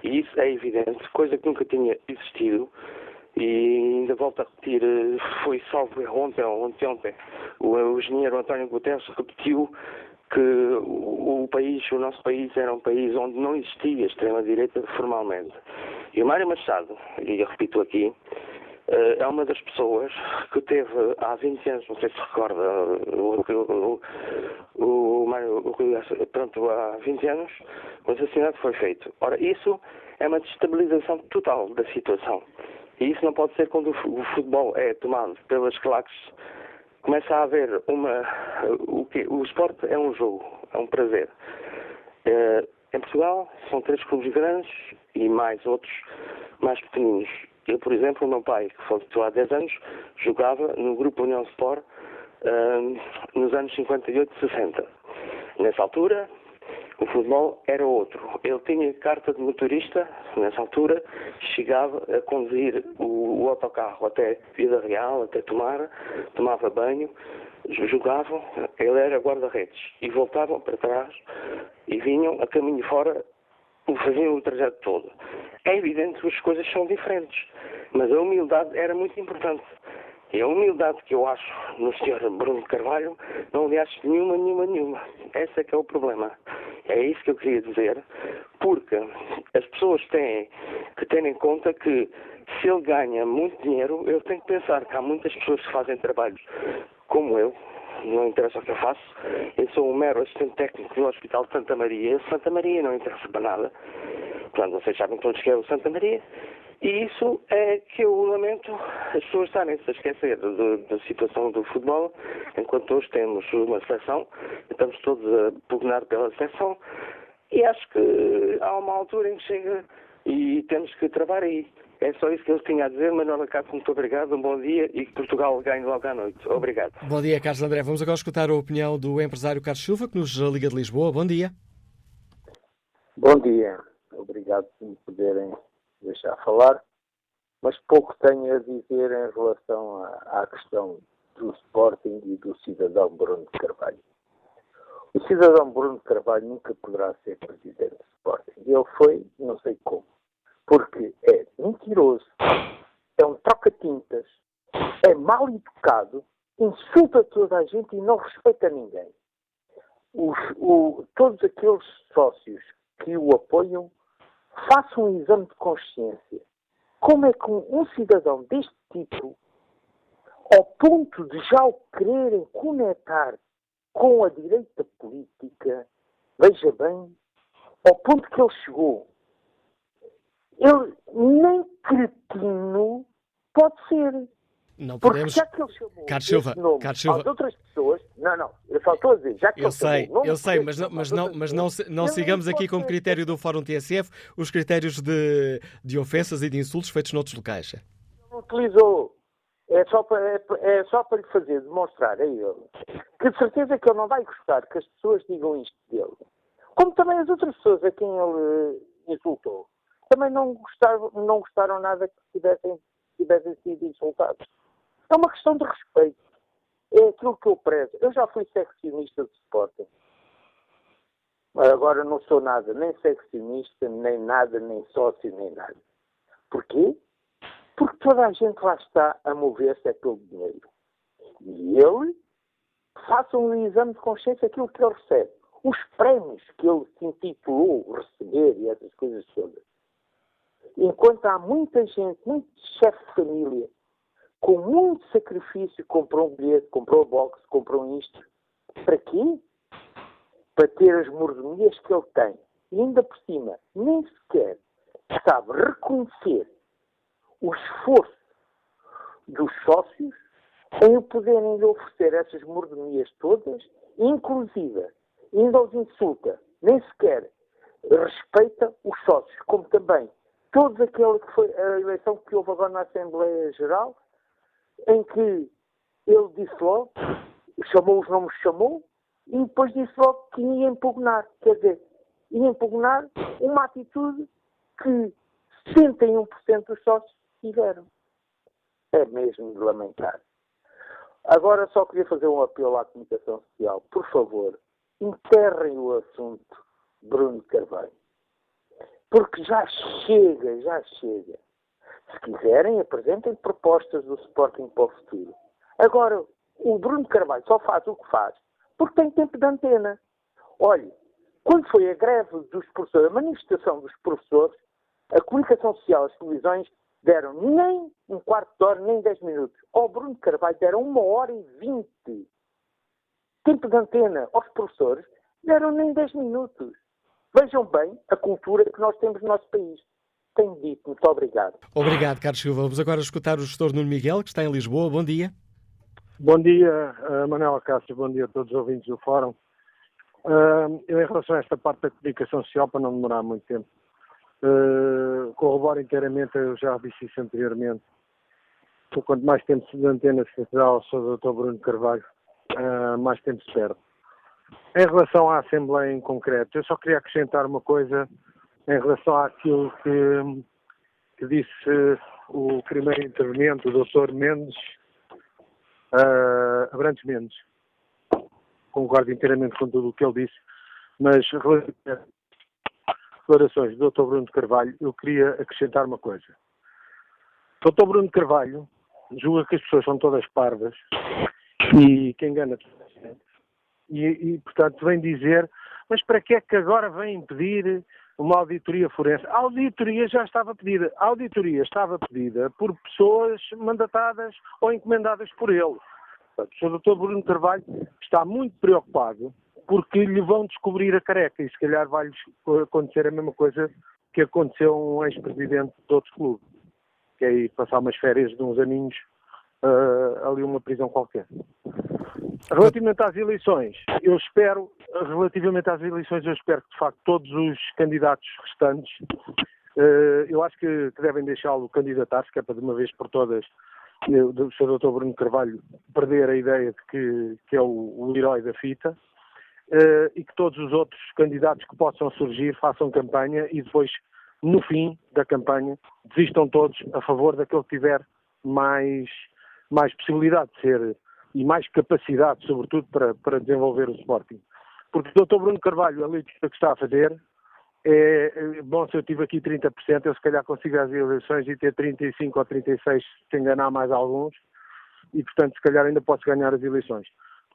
Speaker 17: e isso é evidente, coisa que nunca tinha existido e ainda volto a repetir, foi salvo ontem ontem, ontem, o, o engenheiro António Guterres repetiu que o, o, país, o nosso país era um país onde não existia extrema-direita formalmente. E o Mário Machado, e eu repito aqui, eh, é uma das pessoas que teve há 20 anos, não sei se recorda, o, o, o, o Mário, pronto, há 20 anos, o assassinato foi feito. Ora, isso é uma destabilização total da situação. E isso não pode ser quando o futebol é tomado pelas claques. Começa a haver uma. O, o esporte é um jogo, é um prazer. É, em Portugal são três clubes grandes e mais outros mais pequeninos. Eu, por exemplo, o meu pai, que faleceu há 10 anos, jogava no grupo União Sport uh, nos anos 58 e 60. Nessa altura, o futebol era outro. Ele tinha carta de motorista, nessa altura, chegava a conduzir o, o autocarro até Vida Real, até Tomar, tomava banho, jogavam, ele era guarda-redes, e voltavam para trás e vinham a caminho fora, faziam o trajeto todo. É evidente que as coisas são diferentes, mas a humildade era muito importante. E a humildade que eu acho no Sr. Bruno Carvalho, não lhe acho nenhuma, nenhuma, nenhuma. Esse é que é o problema. É isso que eu queria dizer, porque as pessoas têm que ter em conta que se ele ganha muito dinheiro, eu tenho que pensar que há muitas pessoas que fazem trabalhos como eu, não interessa o que eu faço, eu sou um mero assistente técnico do Hospital de Santa Maria, Santa Maria não interessa para nada. Portanto, vocês sabem todos que é o Santa Maria. E isso é que eu lamento as pessoas estarem-se a esquecer da situação do futebol, enquanto hoje temos uma seleção, estamos todos a pugnar pela seleção, e acho que há uma altura em que chega e temos que travar aí. É só isso que eu tinha a dizer. Manuela Cássio, muito obrigado, um bom dia e que Portugal ganhe logo à noite. Obrigado.
Speaker 2: Bom dia, Carlos André. Vamos agora escutar a opinião do empresário Carlos Silva, que nos liga de Lisboa. Bom dia.
Speaker 18: Bom dia. Obrigado por me poderem deixar falar. Mas pouco tenho a dizer em relação à, à questão do Sporting e do cidadão Bruno de Carvalho. O cidadão Bruno de Carvalho nunca poderá ser presidente do Sporting. Ele foi, não sei como porque é mentiroso, é um troca-tintas, é mal educado, insulta toda a gente e não respeita ninguém. Os, o, todos aqueles sócios que o apoiam façam um exame de consciência. Como é que um, um cidadão deste tipo, ao ponto de já o quererem conectar com a direita política, veja bem, ao ponto que ele chegou ele nem cretino pode ser.
Speaker 2: Não
Speaker 18: podemos. Porque já que ele chamou
Speaker 2: Carlos Silva,
Speaker 18: nome
Speaker 2: Carlos Silva.
Speaker 18: outras pessoas, não, não, estou a dizer, já que
Speaker 2: Eu
Speaker 18: ele
Speaker 2: sei,
Speaker 18: chamou
Speaker 2: eu sei, mas não, mas não, mas não, não sigamos aqui como critério do Fórum TSF os critérios de, de ofensas e de insultos feitos noutros locais.
Speaker 18: Não utilizou. É só, para, é, é só para lhe fazer demonstrar a ele que de certeza que ele não vai gostar que as pessoas digam isto dele. Como também as outras pessoas a quem ele insultou também não gostaram, não gostaram nada que tivessem, tivessem sido insultados. É uma questão de respeito. É aquilo que eu prezo. Eu já fui seccionista de Sporting. Agora não sou nada, nem seccionista, nem nada, nem sócio, nem nada. Porquê? Porque toda a gente lá está a mover-se é pelo dinheiro. E ele faça um exame de consciência aquilo que ele recebe. Os prémios que ele se intitulou receber e essas coisas todas. Enquanto há muita gente, muito chefe de família, com muito sacrifício, comprou um bilhete, comprou um box, comprou isto. Para quê? Para ter as mordomias que ele tem. E ainda por cima, nem sequer sabe reconhecer o esforço dos sócios em poderem lhe oferecer essas mordomias todas, inclusive ainda os insulta, nem sequer respeita os sócios, como também todos aquele que foi a eleição que houve agora na Assembleia Geral, em que ele disse logo, chamou os nomes que chamou, e depois disse logo que ia impugnar. Quer dizer, ia impugnar uma atitude que 61% dos sócios tiveram. É mesmo de lamentar. Agora só queria fazer um apelo à comunicação social. Por favor, enterrem o assunto Bruno Carvalho. Porque já chega, já chega. Se quiserem, apresentem propostas do Sporting para o futuro. Agora, o Bruno Carvalho só faz o que faz porque tem tempo de antena. Olhe, quando foi a greve dos professores, a manifestação dos professores, a comunicação social, as televisões, deram nem um quarto de hora, nem dez minutos. Ao Bruno Carvalho deram uma hora e vinte. Tempo de antena aos professores deram nem dez minutos. Vejam bem a cultura que nós temos no nosso país. Tenho dito. Muito obrigado.
Speaker 2: Obrigado, Carlos Silva. Vamos agora escutar o gestor Nuno Miguel, que está em Lisboa. Bom dia.
Speaker 19: Bom dia, uh, Manuela Cássio. Bom dia a todos os ouvintes do Fórum. Uh, eu, em relação a esta parte da comunicação social, para não demorar muito tempo, uh, corroboro inteiramente, eu já disse isso anteriormente, quanto mais tempo de antena se dá ao Sr. Dr. Bruno Carvalho, uh, mais tempo se perde. Em relação à Assembleia em concreto, eu só queria acrescentar uma coisa em relação àquilo que, que disse o primeiro interveniente, o Dr. Mendes, uh, Abrantes Mendes. Concordo inteiramente com tudo o que ele disse, mas relativamente às declarações do Dr. Bruno Carvalho, eu queria acrescentar uma coisa. O Dr. Bruno Carvalho julga que as pessoas são todas parvas e que engana toda a gente e, e, portanto, vem dizer, mas para que é que agora vem pedir uma auditoria forense? A auditoria já estava pedida. A auditoria estava pedida por pessoas mandatadas ou encomendadas por ele. O Sr. Dr. Bruno Carvalho está muito preocupado porque lhe vão descobrir a careca e se calhar vai-lhe acontecer a mesma coisa que aconteceu a um ex-presidente de outro clube. quer ir passar umas férias de uns aninhos uh, ali uma prisão qualquer. Relativamente às eleições, eu espero, relativamente às eleições, eu espero que de facto todos os candidatos restantes, uh, eu acho que, que devem deixá-lo candidatar-se, que é para de uma vez por todas o Sr. Dr. Bruno Carvalho perder a ideia de que, que é o, o herói da fita uh, e que todos os outros candidatos que possam surgir façam campanha e depois, no fim da campanha, desistam todos a favor daquele que tiver mais, mais possibilidade de ser e mais capacidade, sobretudo, para, para desenvolver o Sporting. Porque o Dr. Bruno Carvalho, a leitura que está a fazer, é, é, bom, se eu tive aqui 30%, eu se calhar consigo as eleições e ter 35 ou 36 se enganar mais alguns, e portanto se calhar ainda posso ganhar as eleições.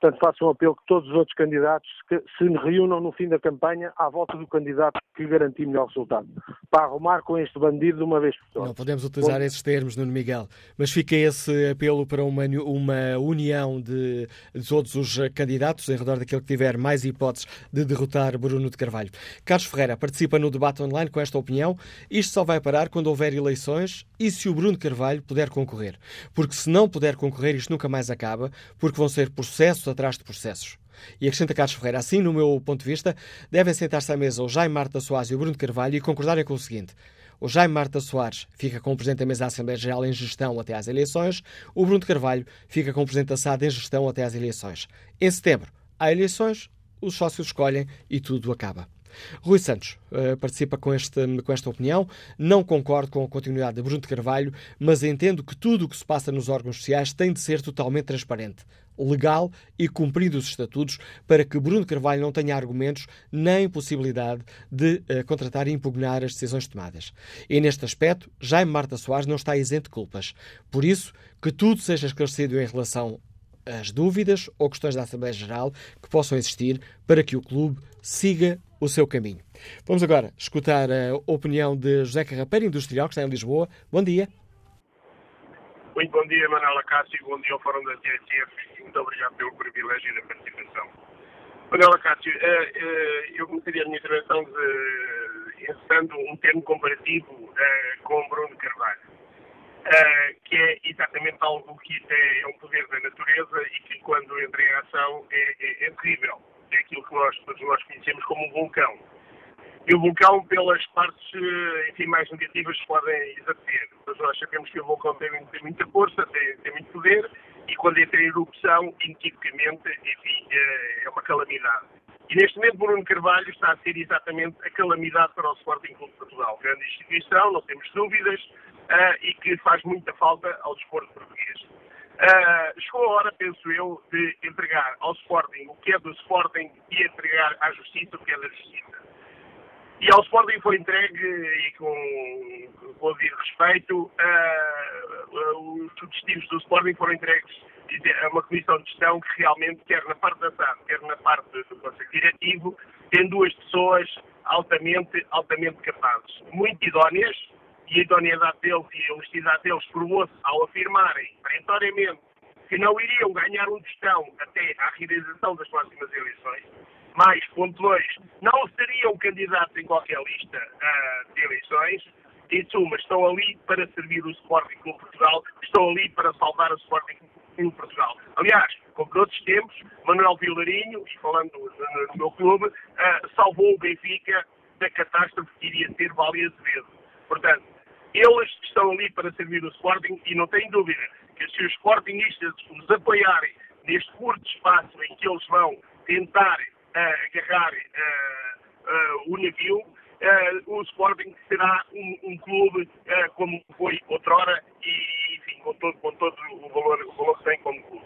Speaker 19: Portanto, faço um apelo que todos os outros candidatos que se reúnam no fim da campanha à volta do candidato que garantir melhor resultado. Para arrumar com este bandido de uma vez por todas.
Speaker 2: Não podemos utilizar esses termos, Nuno Miguel, mas fica esse apelo para uma, uma união de, de, todos os candidatos em redor daquele que tiver mais hipóteses de derrotar Bruno de Carvalho. Carlos Ferreira participa no debate online com esta opinião. Isto só vai parar quando houver eleições e se o Bruno de Carvalho puder concorrer. Porque se não puder concorrer, isto nunca mais acaba, porque vão ser processos atrás de processos. E acrescenta Carlos Ferreira, assim, no meu ponto de vista, devem sentar-se à mesa o Jaime Marta Soares e o Bruno Carvalho e concordarem com o seguinte. O Jaime Marta Soares fica como Presidente da Mesa da Assembleia Geral em gestão até às eleições. O Bruno Carvalho fica como Presidente da SAD em gestão até às eleições. Em setembro, há eleições, os sócios escolhem e tudo acaba. Rui Santos uh, participa com, este, com esta opinião. Não concordo com a continuidade de Bruno de Carvalho, mas entendo que tudo o que se passa nos órgãos sociais tem de ser totalmente transparente legal e cumprindo os estatutos para que Bruno Carvalho não tenha argumentos nem possibilidade de uh, contratar e impugnar as decisões tomadas. E neste aspecto, Jaime Marta Soares não está isento de culpas. Por isso, que tudo seja esclarecido em relação às dúvidas ou questões da Assembleia Geral que possam existir para que o clube siga o seu caminho. Vamos agora escutar a opinião de José Carrapeiro, industrial, que está em Lisboa. Bom dia.
Speaker 20: Muito bom dia, Manuela Cássio, bom dia ao Fórum da TSF muito obrigado pelo privilégio da participação. Manuela Cássio, eh, eh, eu começaria a minha intervenção ensinando um termo comparativo eh, com Bruno Carvalho, que é exatamente algo que é um poder da natureza e que, quando entra em ação, é, é, é terrível. É aquilo que nós, todos nós conhecemos como um vulcão e o vulcão, pelas partes enfim, mais negativas, podem exercer. Mas nós sabemos que o vulcão tem, tem muita força, tem, tem, muito poder, e quando entra em erupção, inequivocamente, enfim, é, é uma calamidade. E neste momento, Bruno Carvalho está a ser exatamente a calamidade para o Sporting Clube de Portugal. Grande instituição, não temos dúvidas, uh, e que faz muita falta ao desporto português. Uh, chegou a hora, penso eu, de entregar ao Sporting o que é do Sporting e entregar à Justiça o que é da Justiça. E ao Sporting foi entregue, e com, com o respeito, uh, os destinos do Sporting foram entregues a uma comissão de gestão que realmente, quer na parte da SAD, quer na parte do Conselho Diretivo, tem duas pessoas altamente, altamente capazes, muito idóneas, e a idoneidade deles e a honestidade deles provou-se ao afirmarem, perentoriamente, que não iriam ganhar um gestão até à realização das próximas eleições mais, ponto 2, não seriam candidatos em qualquer lista uh, de eleições. Em suma, estão ali para servir o Sporting Clube Portugal, estão ali para salvar o Sporting Clube Portugal. Aliás, como noutros tempos, Manuel Vilarinho, falando no, meu clube, uh, salvou o Benfica da catástrofe que iria ser Vale Azevedo. Portanto, eles estão ali para servir o Sporting e não tenho dúvida que se os Sportingistas os apoiarem neste curto espaço em que eles vão tentar agarrar o navio, o Sporting será um, um clube como foi outrora e, enfim, com todo, com todo o, valor, o valor que tem como clube.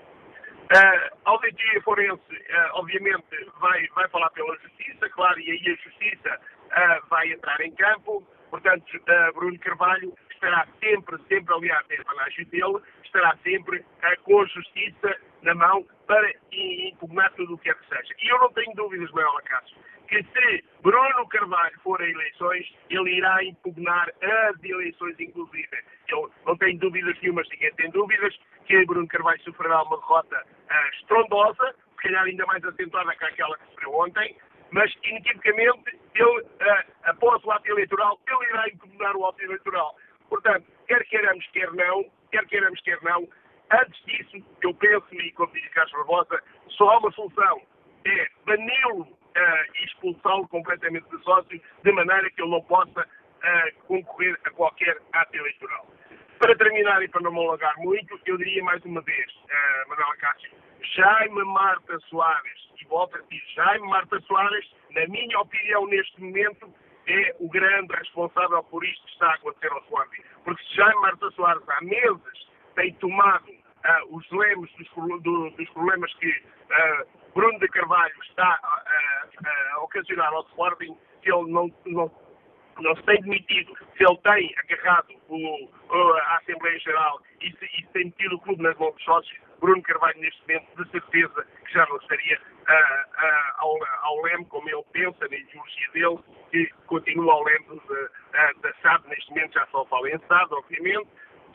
Speaker 20: Uh, a auditoria forense, uh, obviamente, vai, vai falar pela Justiça, claro, e aí a Justiça uh, vai entrar em campo. Portanto, uh, Bruno Carvalho estará sempre, sempre, aliás, é a dele, estará sempre com a Justiça na mão para impugnar tudo o que é que seja. E eu não tenho dúvidas, Manuel Cássio, que se Bruno Carvalho for a eleições, ele irá impugnar as eleições, inclusive. Eu não tenho dúvidas nenhumas, ninguém tem dúvidas, que Bruno Carvalho sofrerá uma derrota uh, estrondosa, se calhar ainda mais acentuada que aquela que sofreu ontem, mas inequivocamente ele, uh, após o ato eleitoral, ele irá impugnar o ato eleitoral. Portanto, quer queiramos, quer não, quer queiramos, quer não, antes disso, eu penso-me, como diz Carlos Barbosa, só há uma solução, é bani-lo uh, e expulsá-lo completamente de sócio, de maneira que ele não possa uh, concorrer a qualquer ato eleitoral. Para terminar e para não me alongar muito, eu diria mais uma vez, uh, Manuel Cássio, Jaime Marta Soares, e volto a dizer, Jaime Marta Soares, na minha opinião, neste momento, é o grande responsável por isto que está a acontecer ao Sporting. Porque se Jaime Marta Soares há meses tem tomado uh, os lemos dos, do, dos, problemas que uh, Bruno de Carvalho está a ocasionar ao Sporting, se ele não, não, não se tem demitido, se ele tem agarrado o, a Assembleia Geral e se, e tem metido o clube nas mãos dos sócios, Bruno Carvalho, neste momento, de certeza que já não estaria uh, ao, ao leme, como ele pensa, na ideologia dele, que continua ao leme uh, da SAD, neste momento já só fala em SAD, obviamente,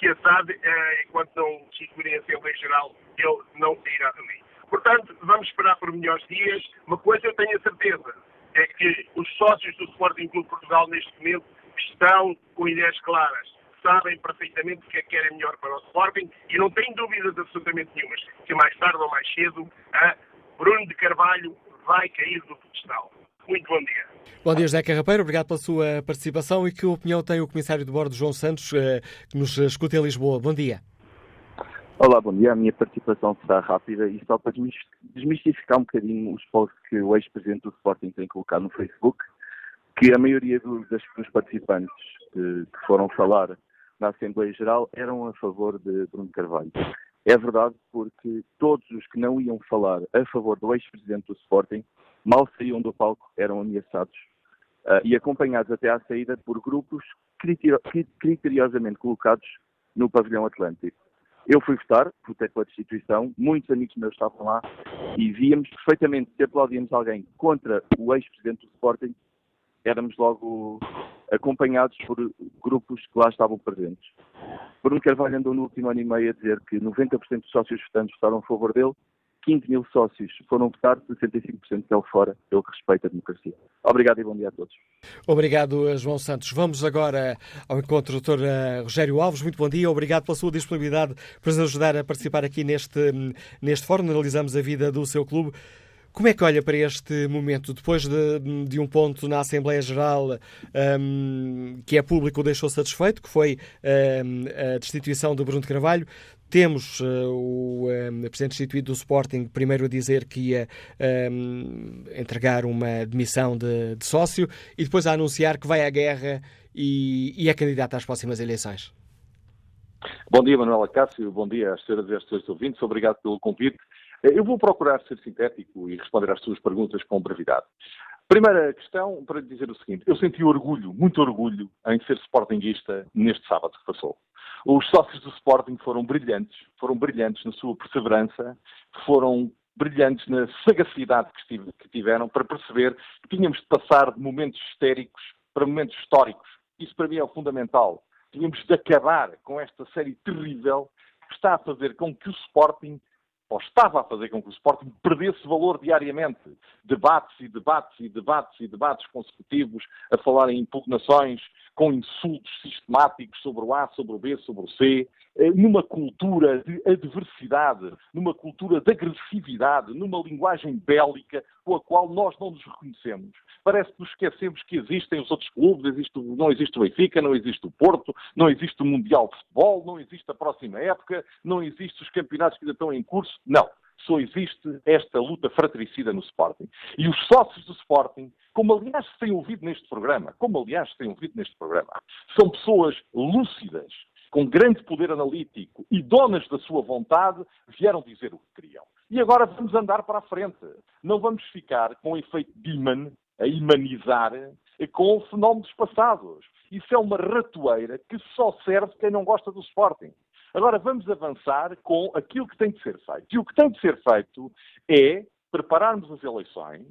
Speaker 20: que a SAD, enquanto não instituir a Assembleia Geral, ele não sairá também. Portanto, vamos esperar por melhores dias. Uma coisa eu tenho a certeza, é que os sócios do Sporting Clube Portugal, neste momento, estão com ideias claras sabem perfeitamente o que é que querem melhor para o Sporting e não têm dúvidas absolutamente nenhumas que mais tarde ou mais cedo Bruno de Carvalho vai cair do pedestal. Muito bom dia.
Speaker 2: Bom dia, José Carrapeiro. Obrigado pela sua participação e que opinião tem o Comissário de Bordo, João Santos, eh, que nos escuta em Lisboa. Bom dia.
Speaker 21: Olá, bom dia. A minha participação será rápida e só para desmistificar um bocadinho os posts que o ex-presidente do Sporting tem colocado no Facebook, que a maioria dos, dos participantes que, que foram falar na Assembleia Geral eram a favor de Bruno Carvalho. É verdade porque todos os que não iam falar a favor do ex-presidente do Sporting, mal saíam do palco, eram ameaçados uh, e acompanhados até à saída por grupos criteriosamente colocados no pavilhão Atlântico. Eu fui votar, votei pela destituição, muitos amigos meus estavam lá e víamos perfeitamente se aplaudíamos alguém contra o ex-presidente do Sporting, éramos logo acompanhados por grupos que lá estavam presentes. Bruno Carvalho andou no último ano e meio a dizer que 90% dos sócios votantes votaram a favor dele, 15 mil sócios foram votar, 65% dele fora. Ele respeita a democracia. Obrigado e bom dia a todos.
Speaker 2: Obrigado, João Santos. Vamos agora ao encontro do Dr. Eh, Rogério Alves. Muito bom dia. Obrigado pela sua disponibilidade para nos ajudar a participar aqui neste, neste fórum. Analisamos a vida do seu clube. Como é que olha para este momento, depois de, de um ponto na Assembleia Geral um, que é público deixou satisfeito, que foi um, a destituição de Bruno de Carvalho, temos uh, o um, Presidente destituído do Sporting primeiro a dizer que ia um, entregar uma demissão de, de, sócio e depois a anunciar que vai à guerra e, e é candidato às próximas eleições.
Speaker 7: Bom dia, Manuela Cássio. Bom dia às senhoras e aos senhores ouvintes. Obrigado pelo convite. Eu vou procurar ser sintético e responder às suas perguntas com brevidade. Primeira questão, para dizer o seguinte: eu senti orgulho, muito orgulho, em ser sportinguista neste sábado que passou. Os sócios do Sporting foram brilhantes, foram brilhantes na sua perseverança, foram brilhantes na sagacidade que tiveram para perceber que tínhamos de passar de momentos histéricos para momentos históricos. Isso para mim é o fundamental. Tínhamos de acabar com esta série terrível que está a fazer com que o Sporting ou estava a fazer com que o Sporting perdesse valor diariamente. Debates e debates e debates e debates consecutivos a falar em impugnações com insultos sistemáticos sobre o A, sobre o B, sobre o C, eh, numa cultura de adversidade, numa cultura de agressividade, numa linguagem bélica com a qual nós não nos reconhecemos. Parece que nos esquecemos que existem os outros clubes, existe, não existe o Benfica, não existe o Porto, não existe o Mundial de Futebol, não existe a próxima época, não existem os campeonatos que ainda estão em curso. Não só existe esta luta fratricida no Sporting. E os sócios do Sporting, como aliás se tem ouvido neste programa, como aliás se tem ouvido neste programa, são pessoas lúcidas, com grande poder analítico e donas da sua vontade, vieram dizer o que queriam. E agora vamos andar para a frente. Não vamos ficar com o efeito imã, a imanizar, com fenómenos passados. Isso é uma ratoeira que só serve quem não gosta do Sporting. Agora vamos avançar com aquilo que tem de ser feito. E o que tem de ser feito é prepararmos as eleições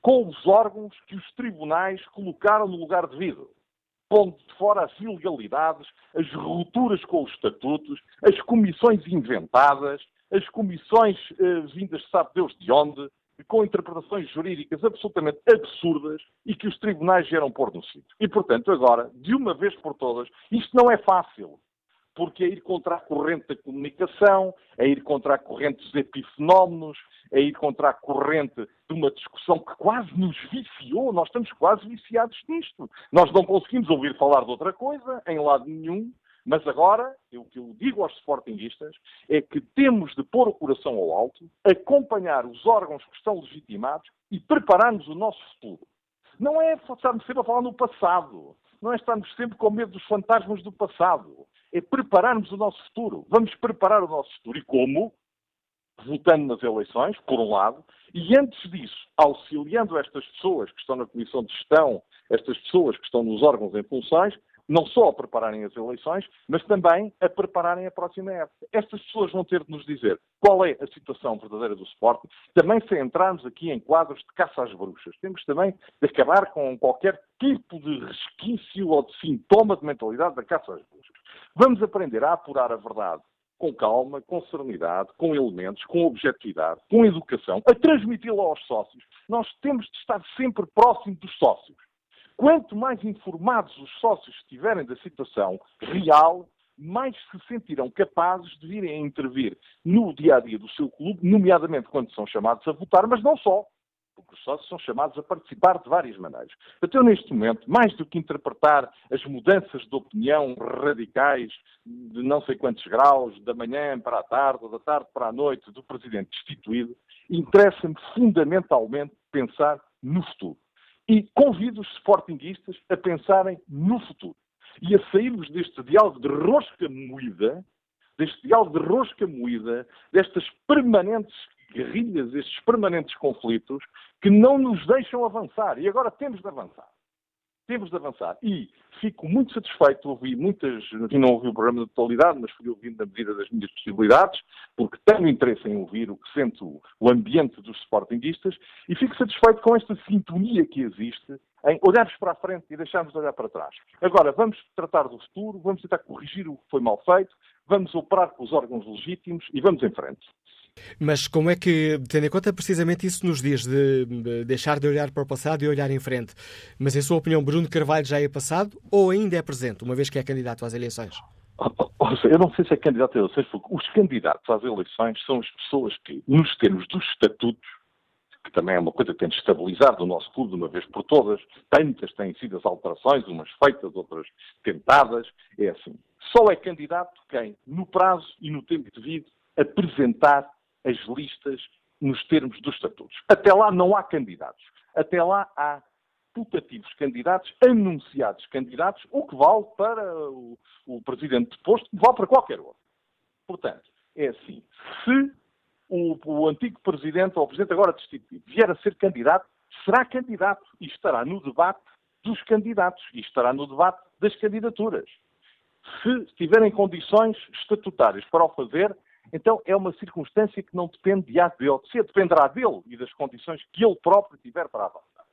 Speaker 7: com os órgãos que os tribunais colocaram no lugar devido pondo de fora as ilegalidades, as rupturas com os estatutos, as comissões inventadas, as comissões eh, vindas sabe Deus de onde, com interpretações jurídicas absolutamente absurdas e que os tribunais vieram pôr no sítio. E, portanto, agora, de uma vez por todas, isto não é fácil. porque é ir contra a corrente da comunicação, é ir contra a corrente dos epifenómenos, é ir contra a corrente de uma discussão que quase nos viciou. Nós estamos quase viciados nisto. Nós não conseguimos ouvir falar de outra coisa em lado nenhum. Mas agora, o que eu digo aos sportinguistas é que temos de pôr o coração ao alto, acompanhar os órgãos que estão legitimados e prepararmos o nosso futuro. Não é estarmos sempre a falar no passado. Não é estarmos sempre com medo dos fantasmas do passado. É prepararmos o nosso futuro. Vamos preparar o nosso futuro. E como? Votando nas eleições, por um lado, e antes disso, auxiliando estas pessoas que estão na Comissão de Gestão, estas pessoas que estão nos órgãos em funções, não só a prepararem as eleições, mas também a prepararem a próxima época. Estas pessoas vão ter de nos dizer qual é a situação verdadeira do esporte, também se entrarmos aqui em quadros de caça às bruxas. Temos também de acabar com qualquer tipo de resquício ou de sintoma de mentalidade da caça às bruxas. Vamos aprender a apurar a verdade com calma, com serenidade, com elementos, com objetividade, com educação, a transmiti-la aos sócios. Nós temos de estar sempre próximo dos sócios. Quanto mais informados os sócios estiverem da situação real, mais se sentirão capazes de virem a intervir no dia a dia do seu clube, nomeadamente quando são chamados a votar, mas não só, porque os sócios são chamados a participar de várias maneiras. Então, neste momento, mais do que interpretar as mudanças de opinião radicais de não sei quantos graus, da manhã para a tarde, ou da tarde para a noite, do presidente destituído, interessa-me fundamentalmente pensar no futuro. E convido os sportinguistas a pensarem no futuro e a sairmos deste diálogo de rosca moída, deste diálogo de rosca moída, destas permanentes guerrilhas, estes permanentes conflitos que não nos deixam avançar. E agora temos de avançar temos de avançar. E fico muito satisfeito, ouvi muitas, não ouvi o programa de totalidade, mas fui ouvindo na medida das minhas possibilidades, porque tenho interesse em ouvir o que sente o, ambiente dos sportinguistas, e fico satisfeito com esta sintonia que existe em olharmos para a frente e deixarmos de olhar para trás. Agora, vamos tratar do futuro, vamos tentar corrigir o que foi mal feito, vamos operar com os órgãos legítimos e vamos em frente.
Speaker 2: Mas como é que, tendo em conta precisamente isso nos dias de, de deixar de olhar para o passado e olhar em frente, mas em sua opinião, Bruno Carvalho já é passado ou ainda é presente, uma vez que é candidato às eleições?
Speaker 7: Eu não sei se é candidato às eleições, porque os candidatos às eleições são as pessoas que, nos termos dos estatutos, que também é uma coisa que tem de estabilizar do nosso clube de uma vez por todas, tantas têm sido as alterações, umas feitas, outras tentadas, é assim. Só é candidato quem, no prazo e no tempo devido, apresentar as listas nos termos dos estatutos. Até lá não há candidatos. Até lá há putativos candidatos, anunciados candidatos, o que vale para o, o presidente posto, que vale para qualquer outro. Portanto, é assim, se o, o antigo presidente ou o presidente agora destituído vier a ser candidato, será candidato e estará no debate dos candidatos e estará no debate das candidaturas. Se tiverem condições estatutárias para o fazer, então é uma circunstância que não depende de A dele, se dependerá dele e das condições que ele próprio tiver para avançar.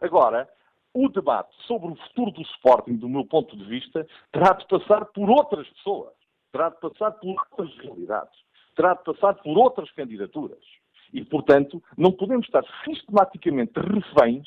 Speaker 7: Agora, o debate sobre o futuro do Sporting, do meu ponto de vista, terá de passar por outras pessoas, terá de passar por outras realidades, terá de passar por outras candidaturas. E, portanto, não podemos estar sistematicamente reféns,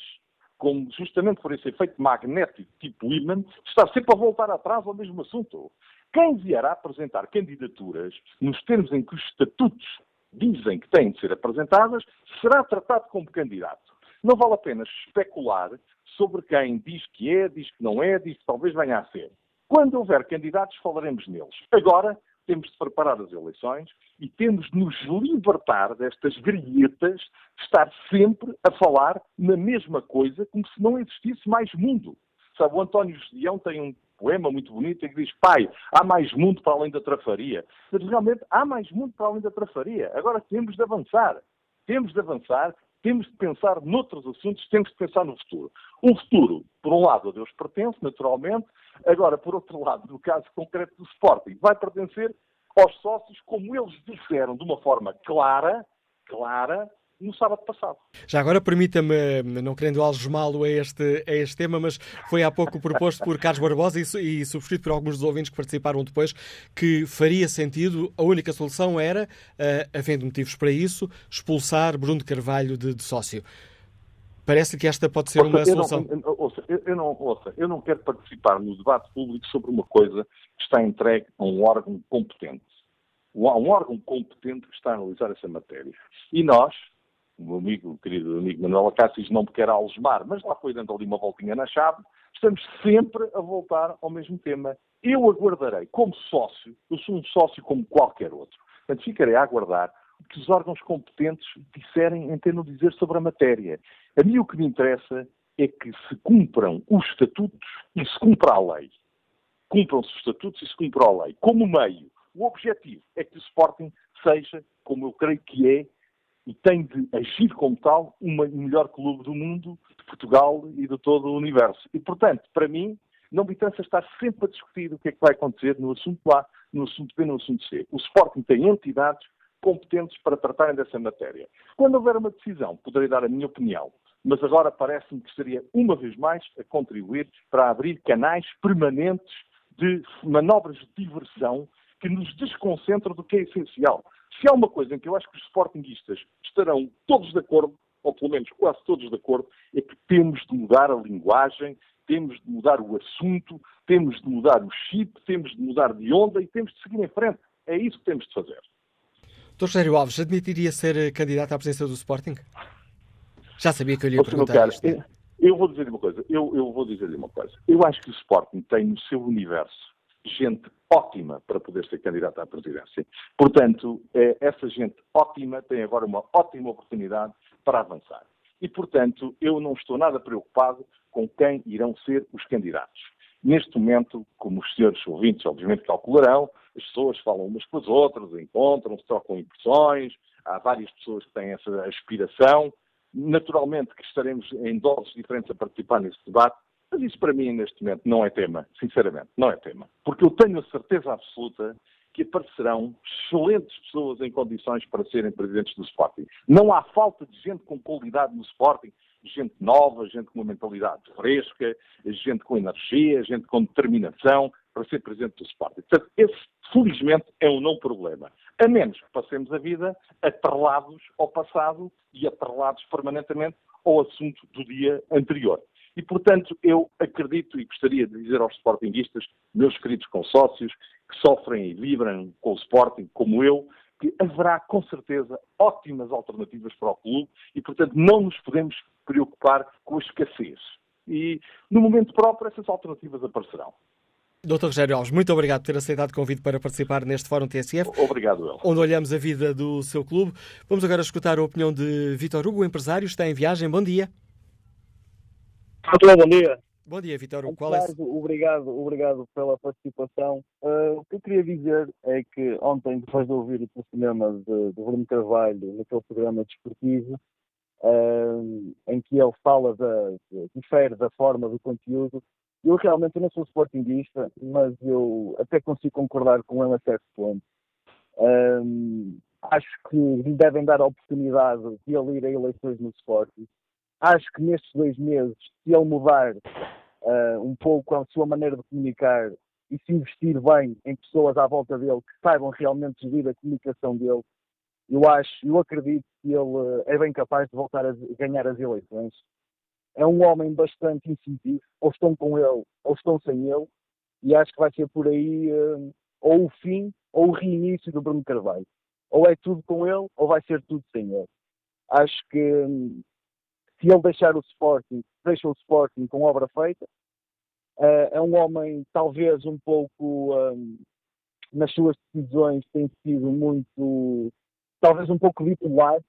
Speaker 7: como justamente por esse efeito magnético tipo imã, estar sempre a voltar atrás ao mesmo assunto. Quem vier a apresentar candidaturas, nos termos em que os estatutos dizem que têm de ser apresentadas, será tratado como candidato. Não vale a pena especular sobre quem diz que é, diz que não é, diz que talvez venha a ser. Quando houver candidatos, falaremos neles. Agora, temos de preparar as eleições e temos de nos libertar destas grietas de estar sempre a falar na mesma coisa, como se não existisse mais mundo. Sabe, o António Gedeão tem um poema muito bonito em que diz: Pai, há mais mundo para além da trafaria. Mas realmente há mais mundo para além da trafaria. Agora temos de avançar. Temos de avançar, temos de pensar noutros assuntos, temos de pensar no futuro. O futuro, por um lado, a Deus pertence, naturalmente. Agora, por outro lado, no caso concreto do Sporting, vai pertencer aos sócios, como eles disseram de uma forma clara, clara, no sábado passado.
Speaker 2: Já agora permita-me, não querendo algemá-lo a este, a este tema, mas foi há pouco proposto por Carlos Barbosa e, e subscrito por alguns dos ouvintes que participaram depois, que faria sentido, a única solução era, uh, havendo motivos para isso, expulsar Bruno Carvalho de, de sócio. Parece que esta pode ser ouça, uma solução.
Speaker 7: Eu não, ouça, eu, eu, não, ouça, eu não quero participar no debate público sobre uma coisa que está entregue a um órgão competente. Há um órgão competente que está a analisar essa matéria. E nós, o meu amigo, o querido amigo Manuel Acácio, não me quer algemar, mas lá foi dando ali uma voltinha na chave, estamos sempre a voltar ao mesmo tema. Eu aguardarei, como sócio, eu sou um sócio como qualquer outro, portanto ficarei a aguardar o que os órgãos competentes disserem em termos de dizer sobre a matéria. A mim o que me interessa é que se cumpram os estatutos e se cumpra a lei. Cumpram-se os estatutos e se cumpra a lei. Como meio, o objetivo é que o Sporting seja, como eu creio que é, e tem de agir como tal, o melhor clube do mundo, de Portugal e de todo o universo. E, portanto, para mim, não interessa estar sempre a discutir o que é que vai acontecer no assunto A, no assunto B, no assunto C. O Sporting tem entidades competentes para tratarem dessa matéria. Quando houver uma decisão, poderei dar a minha opinião, mas agora parece-me que estaria, uma vez mais, a contribuir para abrir canais permanentes de manobras de diversão que nos desconcentram do que é essencial. Se há uma coisa em que eu acho que os sportinguistas estarão todos de acordo, ou pelo menos quase todos de acordo, é que temos de mudar a linguagem, temos de mudar o assunto, temos de mudar o chip, temos de mudar de onda e temos de seguir em frente. É isso que temos de fazer.
Speaker 2: Dr. Rogério Alves, admitiria ser eh, candidato à presença do Sporting? Já sabia que eu lhe ia perguntar cara, isto.
Speaker 7: Eu, eu vou dizer-lhe uma coisa. Eu, eu vou dizer-lhe uma coisa. Eu acho que o Sporting tem no seu universo gente ótima para poder ser candidato à presidência. Portanto, eh, essa gente ótima tem agora uma ótima oportunidade para avançar. E, portanto, eu não estou nada preocupado com quem irão ser os candidatos. Neste momento, como os senhores ouvintes obviamente calcularão, as pessoas falam umas com as outras, encontram-se, trocam impressões, há várias pessoas que têm essa aspiração. Naturalmente que estaremos em doses diferentes a participar nesse debate, mas isso para mim neste momento não é tema, sinceramente, não é tema. Porque eu tenho a certeza absoluta que aparecerão excelentes pessoas em condições para serem presidentes do Sporting. Não há falta de gente com qualidade no Sporting gente nova, gente com uma mentalidade fresca, gente com energia, gente com determinação para ser presidente do Sporting. Portanto, esse, felizmente, é um não problema. A menos que passemos a vida atrelados ao passado e atrelados permanentemente ao assunto do dia anterior. E, portanto, eu acredito e gostaria de dizer aos sportinguistas, meus queridos consócios, que sofrem e vibram com o Sporting, como eu, que haverá com certeza ótimas alternativas para o clube e, portanto, não nos podemos preocupar com a escassez. E, no momento próprio, essas alternativas aparecerão.
Speaker 2: Dr. Rogério Alves, muito obrigado por ter aceitado o convite para participar neste Fórum TSF.
Speaker 7: Obrigado, El.
Speaker 2: Onde olhamos a vida do seu clube. Vamos agora escutar a opinião de Vitor Hugo, empresário, está em viagem. Bom dia.
Speaker 22: Bom dia.
Speaker 2: Bom dia, Vitor. Qual é...
Speaker 22: Obrigado, obrigado pela participação. Uh, o que eu queria dizer é que ontem, depois de ouvir o cinema de, de Bruno Carvalho naquele programa desportivo, uh, em que ele fala da, difere da forma do conteúdo, eu realmente não sou sportinguista, mas eu até consigo concordar com ele a certo ponto. Uh, acho que lhe devem dar a oportunidade de ele ir a eleições no Sporting acho que nestes dois meses, se ele mudar uh, um pouco a sua maneira de comunicar e se investir bem em pessoas à volta dele que saibam realmente gerir a comunicação dele, eu acho, eu acredito que ele uh, é bem capaz de voltar a ganhar as eleições. É um homem bastante incisivo, ou estão com ele, ou estão sem ele, e acho que vai ser por aí uh, ou o fim ou o reinício do Bruno Carvalho. Ou é tudo com ele, ou vai ser tudo sem ele. Acho que hum, se ele deixar o Sporting, deixa o Sporting com obra feita. Uh, é um homem, talvez, um pouco um, nas suas decisões, tem sido muito, talvez um pouco bipolar.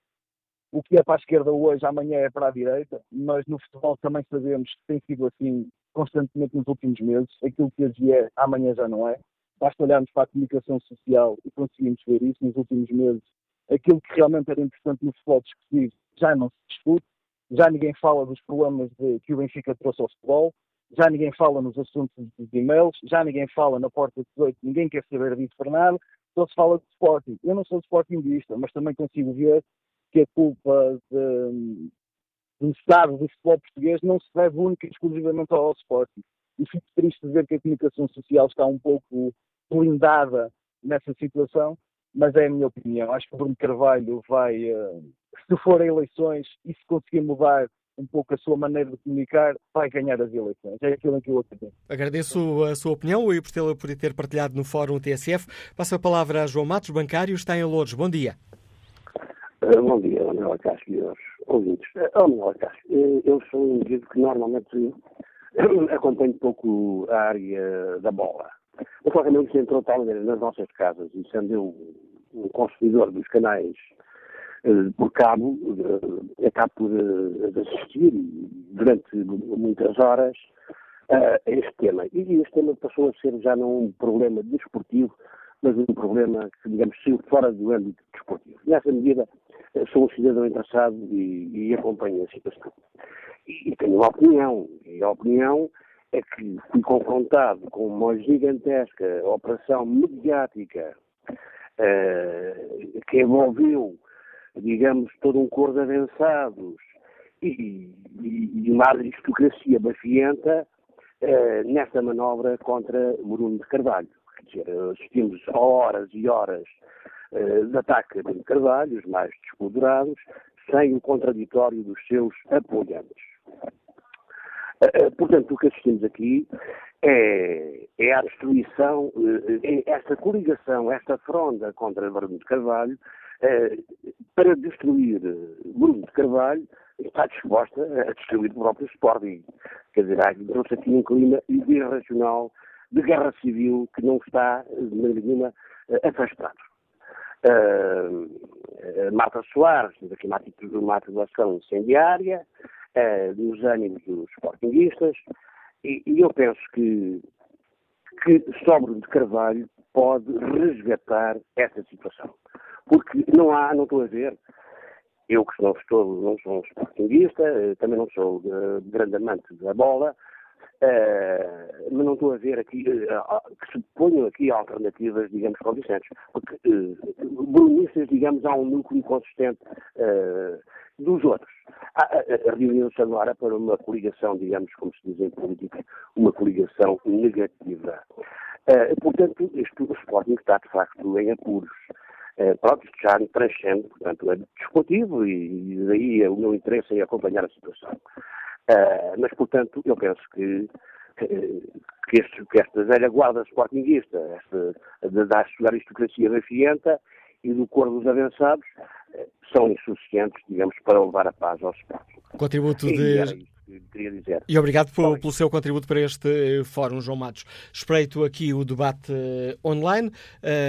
Speaker 22: O que é para a esquerda hoje, amanhã é para a direita, mas no futebol também sabemos que tem sido assim constantemente nos últimos meses. Aquilo que hoje é, amanhã já não é. Basta olharmos para a comunicação social e conseguimos ver isso nos últimos meses. Aquilo que realmente era importante no futebol discutir já não se discute já ninguém fala dos problemas de, que o Benfica trouxe ao futebol, já ninguém fala nos assuntos dos e-mails, já ninguém fala na porta 18, ninguém quer saber disso nada, só se fala de Sporting. Eu não sou Sportingista, mas também consigo ver que a culpa de, do estado do futebol português não se deve única e exclusivamente ao Sporting. E fico triste de ver que a comunicação social está um pouco blindada nessa situação, mas é a minha opinião. Acho que o Bruno Carvalho vai, uh, se for a eleições e se conseguir mudar um pouco a sua maneira de comunicar, vai ganhar as eleições. É aquilo em que eu acredito.
Speaker 2: Agradeço a sua opinião e por ter, por ter partilhado no Fórum TSF. Passo a palavra a João Matos, bancário, está em Lourdes. Bom dia.
Speaker 23: Uh, bom dia, Manuel Casco e aos ouvintes. Uh, Manuel Casco, uh, eu sou um indivíduo que normalmente acompanho pouco a área da bola. Mas, claramente, se entrou tal maneira nas nossas casas e sendo eu um consumidor dos canais uh, por cabo, uh, acabo por assistir durante muitas horas a este tema. E este tema passou a ser já não um problema desportivo, mas um problema que, digamos, saiu fora do âmbito desportivo. Nessa medida, sou um cidadão interessado e, e acompanho a situação. E, e tenho uma opinião, e a opinião é que fui confrontado com uma gigantesca operação mediática uh, que envolveu, digamos, todo um cor de avançados e, e, e uma aristocracia bafienta uh, nesta manobra contra Bruno de Carvalho. Quer dizer, assistimos a horas e horas uh, de ataque a Bruno de Carvalho, os mais despoderados, sem o contraditório dos seus apoiantes. Uh, portanto, o que assistimos aqui é, é a destruição, é esta coligação, esta fronda contra Bruno de Carvalho, uh, para destruir Bruno de Carvalho, está disposta a destruir o próprio Sporting. Quer dizer, há aqui um clima irracional de guerra civil que não está, de maneira nenhuma, afastado. Uh, Marta Soares, uma ativação incendiária, uh, dos ânimos dos sportinguistas, e, e, eu penso que, que Sobre de Carvalho pode resgatar essa situação. Porque não há, não estou a ver, eu que não estou, não sou um sportinguista, eh, também não sou uh, grande amante da bola, Uh, mas não estou a ver aqui uh, que se ponham aqui alternativas, digamos, convincentes. Porque uh, brunistas, digamos, há um núcleo consistente dos outros. Reuniu-se agora para uma coligação, digamos, como se diz em política, uma coligação negativa. portanto, este, o Sporting está, de facto, em apuros. Uh, pronto, isto já transcende, portanto, é discutível e daí o meu interesse em acompanhar a situação. Uh, mas, portanto, eu penso que, que, este, que esta velha guarda sportinguista, esta, da, da aristocracia rafienta e do cor dos avançados, uh, são insuficientes, digamos, para levar a paz ao Sporting.
Speaker 2: Contributo
Speaker 23: e queria dizer.
Speaker 2: E obrigado por, pelo seu contributo para este fórum, João Matos. Espreito aqui o debate uh, online.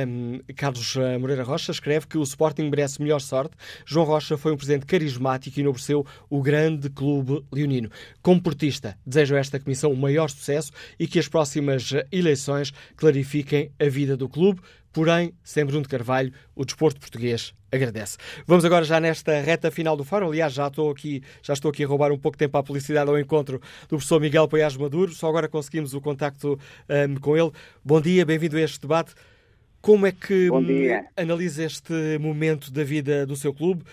Speaker 2: Um, Carlos Moreira Rocha escreve que o Sporting merece melhor sorte. João Rocha foi um presidente carismático e enobreceu o grande clube leonino. Como portista, desejo a esta comissão o maior sucesso e que as próximas eleições clarifiquem a vida do clube. Porém, sem Bruno de Carvalho, o desporto português agradece. Vamos agora já nesta reta final do fórum. Aliás, já estou aqui, já estou aqui a roubar um pouco de tempo à publicidade ao encontro do professor Miguel Paiás Maduro. Só agora conseguimos o contacto um, com ele. Bom dia, bem-vindo a este debate. Como é que analisa este momento da vida do seu clube,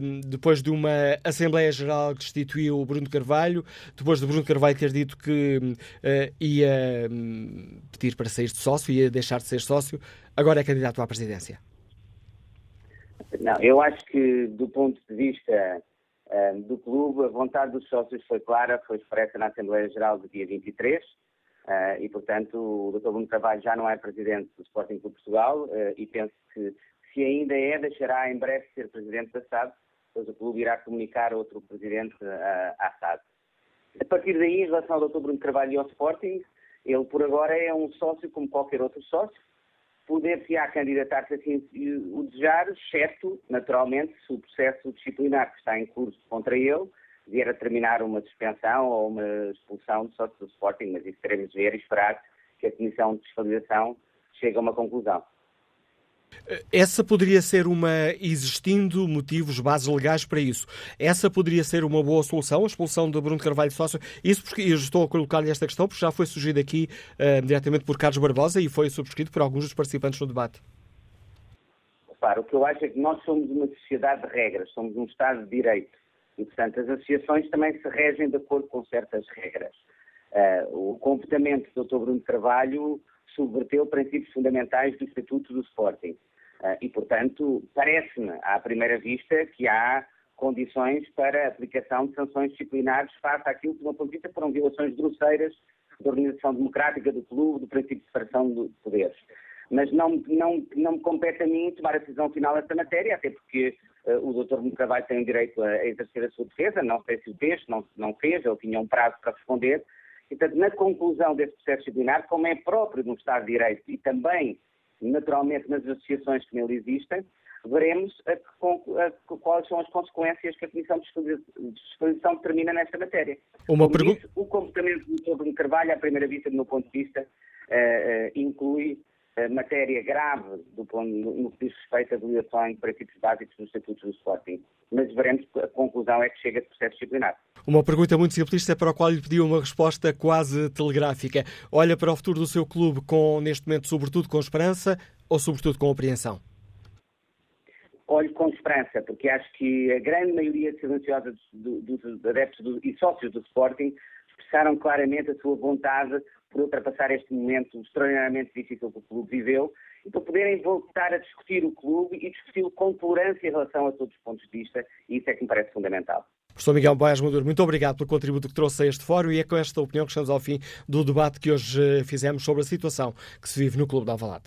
Speaker 2: um, depois de uma Assembleia Geral que destituiu o Bruno Carvalho, depois de Bruno Carvalho ter dito que uh, ia um, pedir para sair de sócio, ia deixar de ser sócio, agora é candidato à presidência?
Speaker 24: Não, eu acho que do ponto de vista um, do clube, a vontade dos sócios foi clara, foi expressa na Assembleia Geral do dia 23 Uh, e, portanto, o Dr. Bruno Carvalho já não é presidente do Sporting Clube Portugal uh, e penso que, se ainda é, deixará em breve ser presidente da SAD, pois o clube irá comunicar outro presidente à SAD. A partir daí, em relação ao Dr. Bruno Carvalho e ao Sporting, ele por agora é um sócio como qualquer outro sócio, poder-se-á candidatar-se assim o desejar, exceto, naturalmente, se o processo disciplinar que está em curso contra ele vier a terminar uma suspensão ou uma expulsão de sócio do Sporting, mas isso teremos de ver e esperar que a Comissão de Fiscalização chegue a uma conclusão.
Speaker 2: Essa poderia ser uma, existindo motivos, bases legais para isso, essa poderia ser uma boa solução, a expulsão de Bruno Carvalho Sócio. Isso porque eu estou a colocar-lhe esta questão, porque já foi surgido aqui uh, diretamente por Carlos Barbosa e foi subscrito por alguns dos participantes no debate.
Speaker 24: Claro, o que eu acho é que nós somos uma sociedade de regras, somos um Estado de Direito. E, portanto, as associações também se regem de acordo com certas regras. Uh, o comportamento do Dr. Bruno Carvalho subverteu princípios fundamentais do Estatuto do Sporting. Uh, e, portanto, parece-me, à primeira vista, que há condições para a aplicação de sanções disciplinares face àquilo que, do meu ponto de vista, foram violações grosseiras da organização democrática do clube, do princípio de separação de poderes. Mas não, não, não me compete a mim tomar a decisão final nesta matéria, até porque uh, o. Bruno Carvalho tem o direito a, a, exercer a sua defesa, não sei se o fez, não, não fez, ele tinha um prazo para responder. E, portanto, na conclusão desse processo disciplinar, como é próprio um Estado de Direito e também, naturalmente, nas associações que nele existem, veremos a, a, a, quais são as consequências que a Comissão de Disposição determina nesta matéria.
Speaker 2: Uma pergunta.
Speaker 24: O comportamento do Dr. Bruno Carvalho, à primeira vista, do meu ponto de vista, uh, uh, inclui matéria grave do, no, no que diz respeito a violações de princípios básicos dos estatutos do Sporting. Mas veremos a conclusão é que chega de processo disciplinar.
Speaker 2: Uma pergunta muito simplista para a qual lhe pediu uma resposta quase telegráfica. Olha para o futuro do seu clube com, neste momento, sobretudo com esperança ou sobretudo com apreensão?
Speaker 24: olho com esperança, porque acho que a grande maioria silenciosa dos, dos adeptos do, e sócios do Sporting expressaram claramente a sua vontade por ultrapassar este momento extraordinariamente difícil que o clube viveu e para poderem voltar a discutir o clube e discuti-lo com tolerância em relação a todos os pontos de vista, e isso é que me parece fundamental.
Speaker 2: Professor Miguel Boias Maduro, muito obrigado pelo contributo que trouxe a este fórum e é com esta opinião que estamos ao fim do debate que hoje fizemos sobre a situação que se vive no Clube da Alvalade.